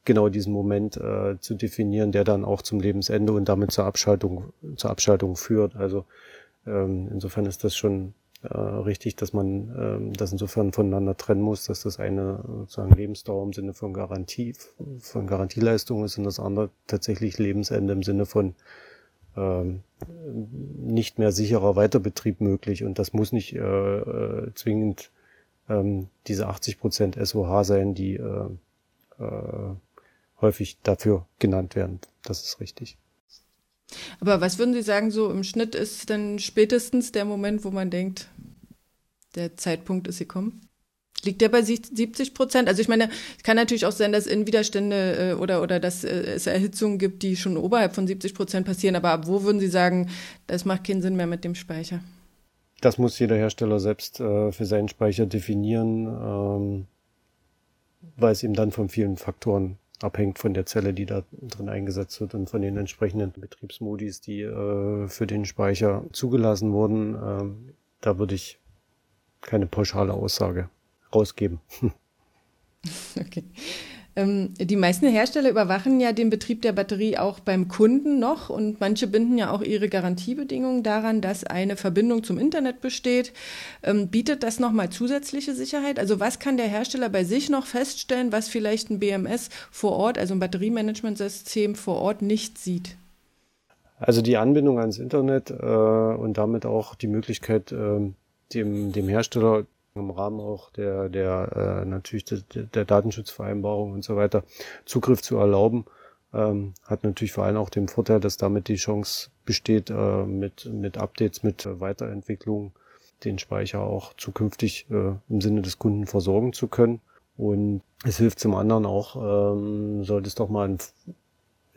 S1: genau diesen Moment äh, zu definieren, der dann auch zum Lebensende und damit zur Abschaltung, zur Abschaltung führt. Also ähm, insofern ist das schon äh, richtig, dass man ähm, das insofern voneinander trennen muss, dass das eine sozusagen Lebensdauer im Sinne von Garantie, von Garantieleistung ist und das andere tatsächlich Lebensende im Sinne von ähm, nicht mehr sicherer Weiterbetrieb möglich. Und das muss nicht äh, äh, zwingend ähm, diese 80 Prozent SOH sein, die äh, äh, häufig dafür genannt werden. Das ist richtig.
S3: Aber was würden Sie sagen, so im Schnitt ist dann spätestens der Moment, wo man denkt, der Zeitpunkt ist gekommen? Liegt der bei 70 Prozent? Also ich meine, es kann natürlich auch sein, dass Innenwiderstände äh, oder, oder dass äh, es Erhitzungen gibt, die schon oberhalb von 70 Prozent passieren. Aber ab wo würden Sie sagen, das macht keinen Sinn mehr mit dem Speicher?
S1: Das muss jeder Hersteller selbst äh, für seinen Speicher definieren, ähm, weil es eben dann von vielen Faktoren abhängt von der Zelle, die da drin eingesetzt wird und von den entsprechenden Betriebsmodis, die äh, für den Speicher zugelassen wurden. Ähm, da würde ich keine pauschale Aussage rausgeben. (laughs)
S3: okay. Ähm, die meisten Hersteller überwachen ja den Betrieb der Batterie auch beim Kunden noch und manche binden ja auch ihre Garantiebedingungen daran, dass eine Verbindung zum Internet besteht. Ähm, bietet das nochmal zusätzliche Sicherheit? Also was kann der Hersteller bei sich noch feststellen, was vielleicht ein BMS vor Ort, also ein Batteriemanagementsystem vor Ort nicht sieht?
S1: Also die Anbindung ans Internet äh, und damit auch die Möglichkeit, äh, dem, dem Hersteller im Rahmen auch der, der äh, natürlich der, der Datenschutzvereinbarung und so weiter Zugriff zu erlauben, ähm, hat natürlich vor allem auch den Vorteil, dass damit die Chance besteht, äh, mit, mit Updates, mit Weiterentwicklung den Speicher auch zukünftig äh, im Sinne des Kunden versorgen zu können. Und es hilft zum anderen auch, ähm, sollte es doch mal ein,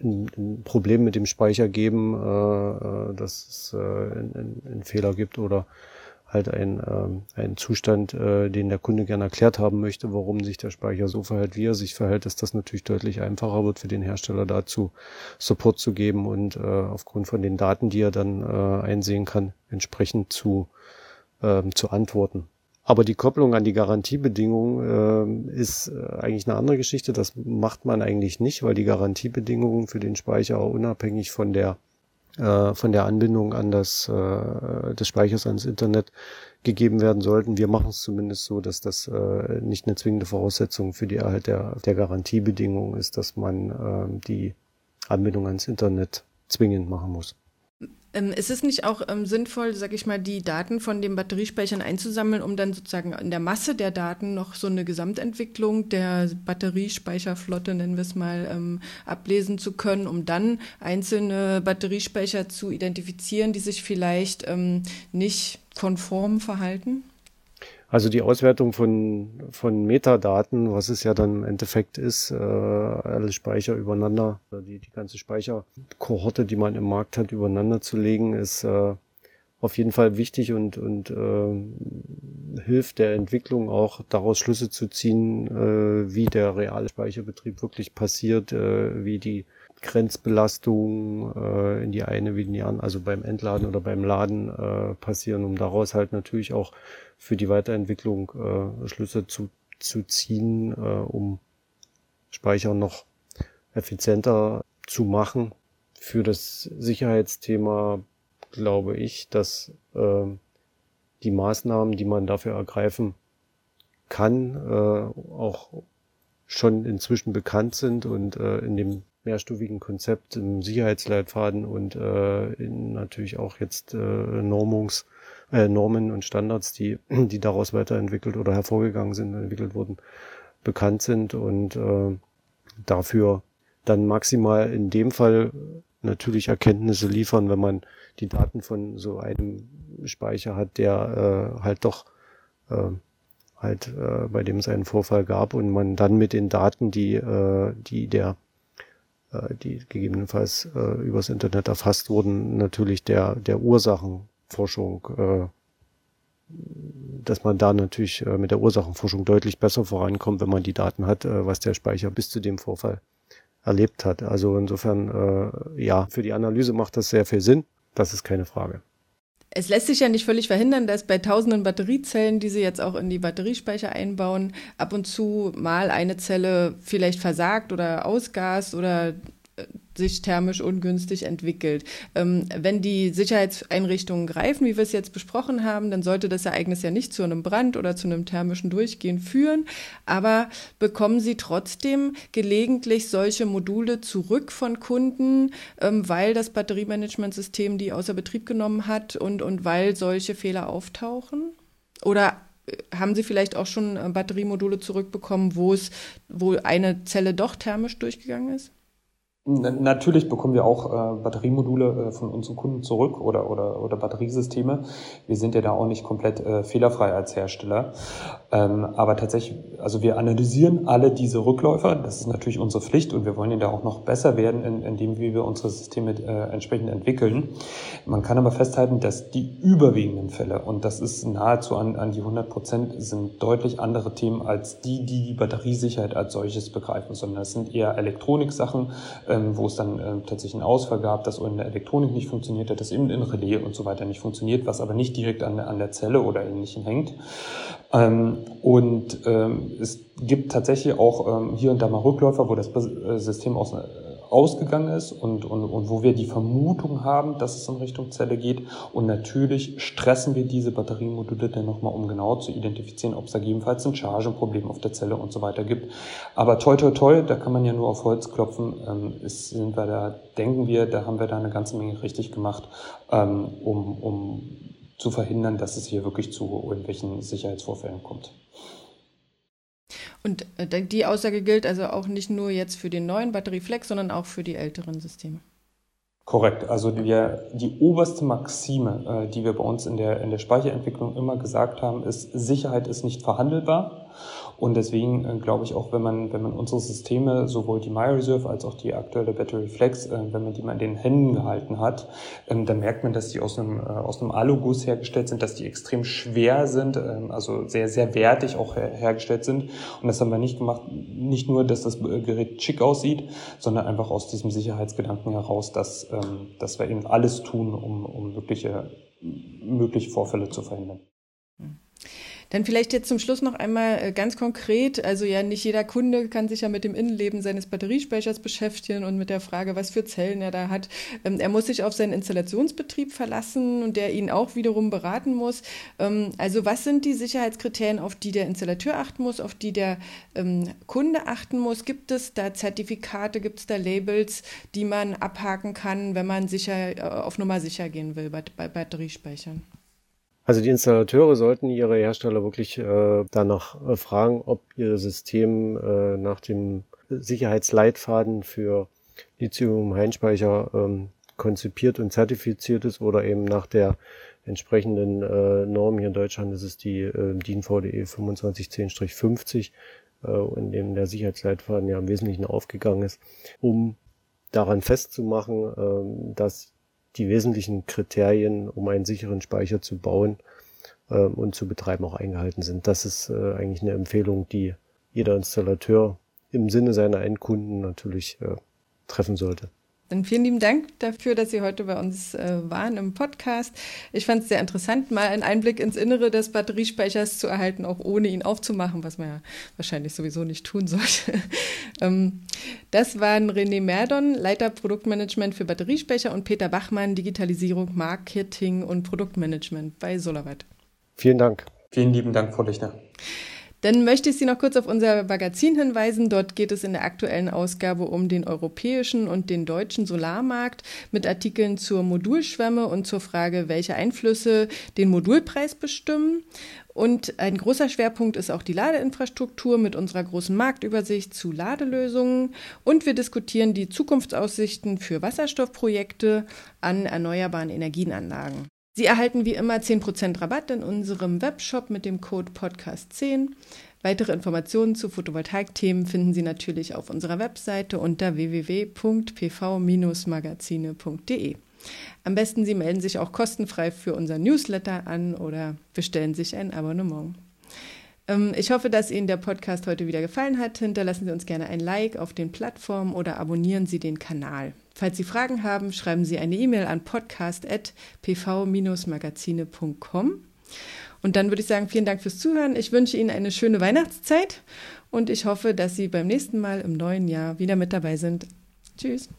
S1: ein, ein Problem mit dem Speicher geben, äh, äh dass es äh, einen, einen Fehler gibt oder halt ein, äh, ein Zustand, äh, den der Kunde gerne erklärt haben möchte, warum sich der Speicher so verhält, wie er sich verhält, dass das natürlich deutlich einfacher wird für den Hersteller dazu Support zu geben und äh, aufgrund von den Daten, die er dann äh, einsehen kann, entsprechend zu, äh, zu antworten. Aber die Kopplung an die Garantiebedingungen äh, ist eigentlich eine andere Geschichte. Das macht man eigentlich nicht, weil die Garantiebedingungen für den Speicher unabhängig von der äh, von der Anbindung an das äh, des Speichers ans Internet gegeben werden sollten. Wir machen es zumindest so, dass das äh, nicht eine zwingende Voraussetzung für die Erhalt der, der Garantiebedingungen ist, dass man äh, die Anbindung ans Internet zwingend machen muss.
S3: Ähm, ist es nicht auch ähm, sinnvoll, sag ich mal, die Daten von den Batteriespeichern einzusammeln, um dann sozusagen in der Masse der Daten noch so eine Gesamtentwicklung der Batteriespeicherflotte, nennen wir es mal, ähm, ablesen zu können, um dann einzelne Batteriespeicher zu identifizieren, die sich vielleicht ähm, nicht konform verhalten?
S1: Also die Auswertung von, von Metadaten, was es ja dann im Endeffekt ist, äh, alle Speicher übereinander, die, die ganze Speicherkohorte, die man im Markt hat, übereinander zu legen, ist äh, auf jeden Fall wichtig und, und äh, hilft der Entwicklung auch daraus Schlüsse zu ziehen, äh, wie der reale Speicherbetrieb wirklich passiert, äh, wie die Grenzbelastungen äh, in die eine wie in die andere, also beim Entladen oder beim Laden äh, passieren, um daraus halt natürlich auch für die Weiterentwicklung äh, Schlüsse zu, zu ziehen, äh, um Speicher noch effizienter zu machen. Für das Sicherheitsthema glaube ich, dass äh, die Maßnahmen, die man dafür ergreifen kann, äh, auch schon inzwischen bekannt sind und äh, in dem mehrstufigen Konzept im Sicherheitsleitfaden und äh, in natürlich auch jetzt äh, Normungs äh, Normen und Standards, die, (clears throat) die daraus weiterentwickelt oder hervorgegangen sind, entwickelt wurden, bekannt sind und äh, dafür dann maximal in dem Fall natürlich Erkenntnisse liefern, wenn man die Daten von so einem Speicher hat, der äh, halt doch äh, halt äh, bei dem es einen Vorfall gab und man dann mit den Daten, die äh, die der äh, die gegebenenfalls äh, übers Internet erfasst wurden, natürlich der der Ursachen Forschung, äh, dass man da natürlich äh, mit der Ursachenforschung deutlich besser vorankommt, wenn man die Daten hat, äh, was der Speicher bis zu dem Vorfall erlebt hat. Also insofern, ja, für die Analyse macht das sehr viel Sinn. Das ist keine Frage.
S3: Es lässt sich ja nicht völlig verhindern, dass bei tausenden Batteriezellen, die Sie jetzt auch in die Batteriespeicher einbauen, ab und zu mal eine Zelle vielleicht versagt oder ausgast oder sich thermisch ungünstig entwickelt. Ähm, wenn die Sicherheitseinrichtungen greifen, wie wir es jetzt besprochen haben, dann sollte das Ereignis ja nicht zu einem Brand oder zu einem thermischen Durchgehen führen. Aber bekommen Sie trotzdem gelegentlich solche Module zurück von Kunden, ähm, weil das Batteriemanagementsystem die außer Betrieb genommen hat und, und weil solche Fehler auftauchen? Oder äh, haben Sie vielleicht auch schon äh, Batteriemodule zurückbekommen, wo es, wo eine Zelle doch thermisch durchgegangen ist?
S2: Natürlich bekommen wir auch äh, Batteriemodule äh, von unseren Kunden zurück oder, oder, oder Batteriesysteme. Wir sind ja da auch nicht komplett äh, fehlerfrei als Hersteller. Ähm, aber tatsächlich, also wir analysieren alle diese Rückläufer. Das ist natürlich unsere Pflicht und wir wollen ja da auch noch besser werden, in, indem wir unsere Systeme äh, entsprechend entwickeln. Man kann aber festhalten, dass die überwiegenden Fälle, und das ist nahezu an, an die 100 Prozent, sind deutlich andere Themen als die, die die Batteriesicherheit als solches begreifen, sondern es sind eher Elektroniksachen, ähm, wo es dann äh, tatsächlich einen Ausfall gab, dass in der Elektronik nicht funktioniert hat, dass eben in Relais und so weiter nicht funktioniert, was aber nicht direkt an, an der Zelle oder ähnlichem hängt. Ähm, und ähm, es gibt tatsächlich auch ähm, hier und da mal Rückläufer, wo das äh, System aus, äh, ausgegangen ist und, und, und wo wir die Vermutung haben, dass es in Richtung Zelle geht. Und natürlich stressen wir diese Batteriemodule dann nochmal, um genau zu identifizieren, ob es da gegebenenfalls ein Chargenproblem auf der Zelle und so weiter gibt. Aber toi toi toi, da kann man ja nur auf Holz klopfen, ähm, ist, sind wir da, denken wir, da haben wir da eine ganze Menge richtig gemacht, ähm, um, um zu verhindern, dass es hier wirklich zu irgendwelchen Sicherheitsvorfällen kommt.
S3: Und äh, die Aussage gilt also auch nicht nur jetzt für den neuen Batterieflex, sondern auch für die älteren Systeme.
S2: Korrekt. Also wir, die oberste Maxime, äh, die wir bei uns in der, in der Speicherentwicklung immer gesagt haben, ist, Sicherheit ist nicht verhandelbar. Und deswegen äh, glaube ich auch, wenn man, wenn man unsere Systeme, sowohl die MyReserve als auch die aktuelle Battery Flex, äh, wenn man die mal in den Händen gehalten hat, ähm, dann merkt man, dass die aus einem, äh, aus einem Aluguss hergestellt sind, dass die extrem schwer sind, ähm, also sehr, sehr wertig auch her hergestellt sind. Und das haben wir nicht gemacht, nicht nur, dass das äh, Gerät schick aussieht, sondern einfach aus diesem Sicherheitsgedanken heraus, dass, ähm, dass wir eben alles tun, um, um wirkliche, mögliche Vorfälle zu verhindern.
S3: Dann vielleicht jetzt zum Schluss noch einmal äh, ganz konkret. Also ja, nicht jeder Kunde kann sich ja mit dem Innenleben seines Batteriespeichers beschäftigen und mit der Frage, was für Zellen er da hat. Ähm, er muss sich auf seinen Installationsbetrieb verlassen und der ihn auch wiederum beraten muss. Ähm, also was sind die Sicherheitskriterien, auf die der Installateur achten muss, auf die der ähm, Kunde achten muss? Gibt es da Zertifikate, gibt es da Labels, die man abhaken kann, wenn man sicher äh, auf Nummer sicher gehen will bei Batteriespeichern?
S1: Also die Installateure sollten ihre Hersteller wirklich äh, danach äh, fragen, ob ihr System äh, nach dem Sicherheitsleitfaden für Lithium-Heimspeicher ähm, konzipiert und zertifiziert ist oder eben nach der entsprechenden äh, Norm. Hier in Deutschland das ist die äh, DIN VDE 2510-50, äh, in dem der Sicherheitsleitfaden ja im Wesentlichen aufgegangen ist, um daran festzumachen, äh, dass die wesentlichen Kriterien, um einen sicheren Speicher zu bauen äh, und zu betreiben, auch eingehalten sind. Das ist äh, eigentlich eine Empfehlung, die jeder Installateur im Sinne seiner Endkunden natürlich äh, treffen sollte.
S3: Dann vielen lieben Dank dafür, dass Sie heute bei uns äh, waren im Podcast. Ich fand es sehr interessant, mal einen Einblick ins Innere des Batteriespeichers zu erhalten, auch ohne ihn aufzumachen, was man ja wahrscheinlich sowieso nicht tun sollte. (laughs) ähm, das waren René Merdon, Leiter Produktmanagement für Batteriespeicher und Peter Bachmann, Digitalisierung, Marketing und Produktmanagement bei Solarwatt.
S1: Vielen Dank.
S2: Vielen lieben Dank, Frau Lichner.
S3: Dann möchte ich Sie noch kurz auf unser Magazin hinweisen. Dort geht es in der aktuellen Ausgabe um den europäischen und den deutschen Solarmarkt mit Artikeln zur Modulschwemme und zur Frage, welche Einflüsse den Modulpreis bestimmen. Und ein großer Schwerpunkt ist auch die Ladeinfrastruktur mit unserer großen Marktübersicht zu Ladelösungen. Und wir diskutieren die Zukunftsaussichten für Wasserstoffprojekte an erneuerbaren Energienanlagen. Sie erhalten wie immer 10% Rabatt in unserem Webshop mit dem Code Podcast10. Weitere Informationen zu Photovoltaik-Themen finden Sie natürlich auf unserer Webseite unter www.pv-magazine.de. Am besten Sie melden sich auch kostenfrei für unser Newsletter an oder bestellen sich ein Abonnement. Ähm, ich hoffe, dass Ihnen der Podcast heute wieder gefallen hat. Hinterlassen Sie uns gerne ein Like auf den Plattformen oder abonnieren Sie den Kanal. Falls Sie Fragen haben, schreiben Sie eine E-Mail an podcast.pv-magazine.com. Und dann würde ich sagen, vielen Dank fürs Zuhören. Ich wünsche Ihnen eine schöne Weihnachtszeit und ich hoffe, dass Sie beim nächsten Mal im neuen Jahr wieder mit dabei sind. Tschüss.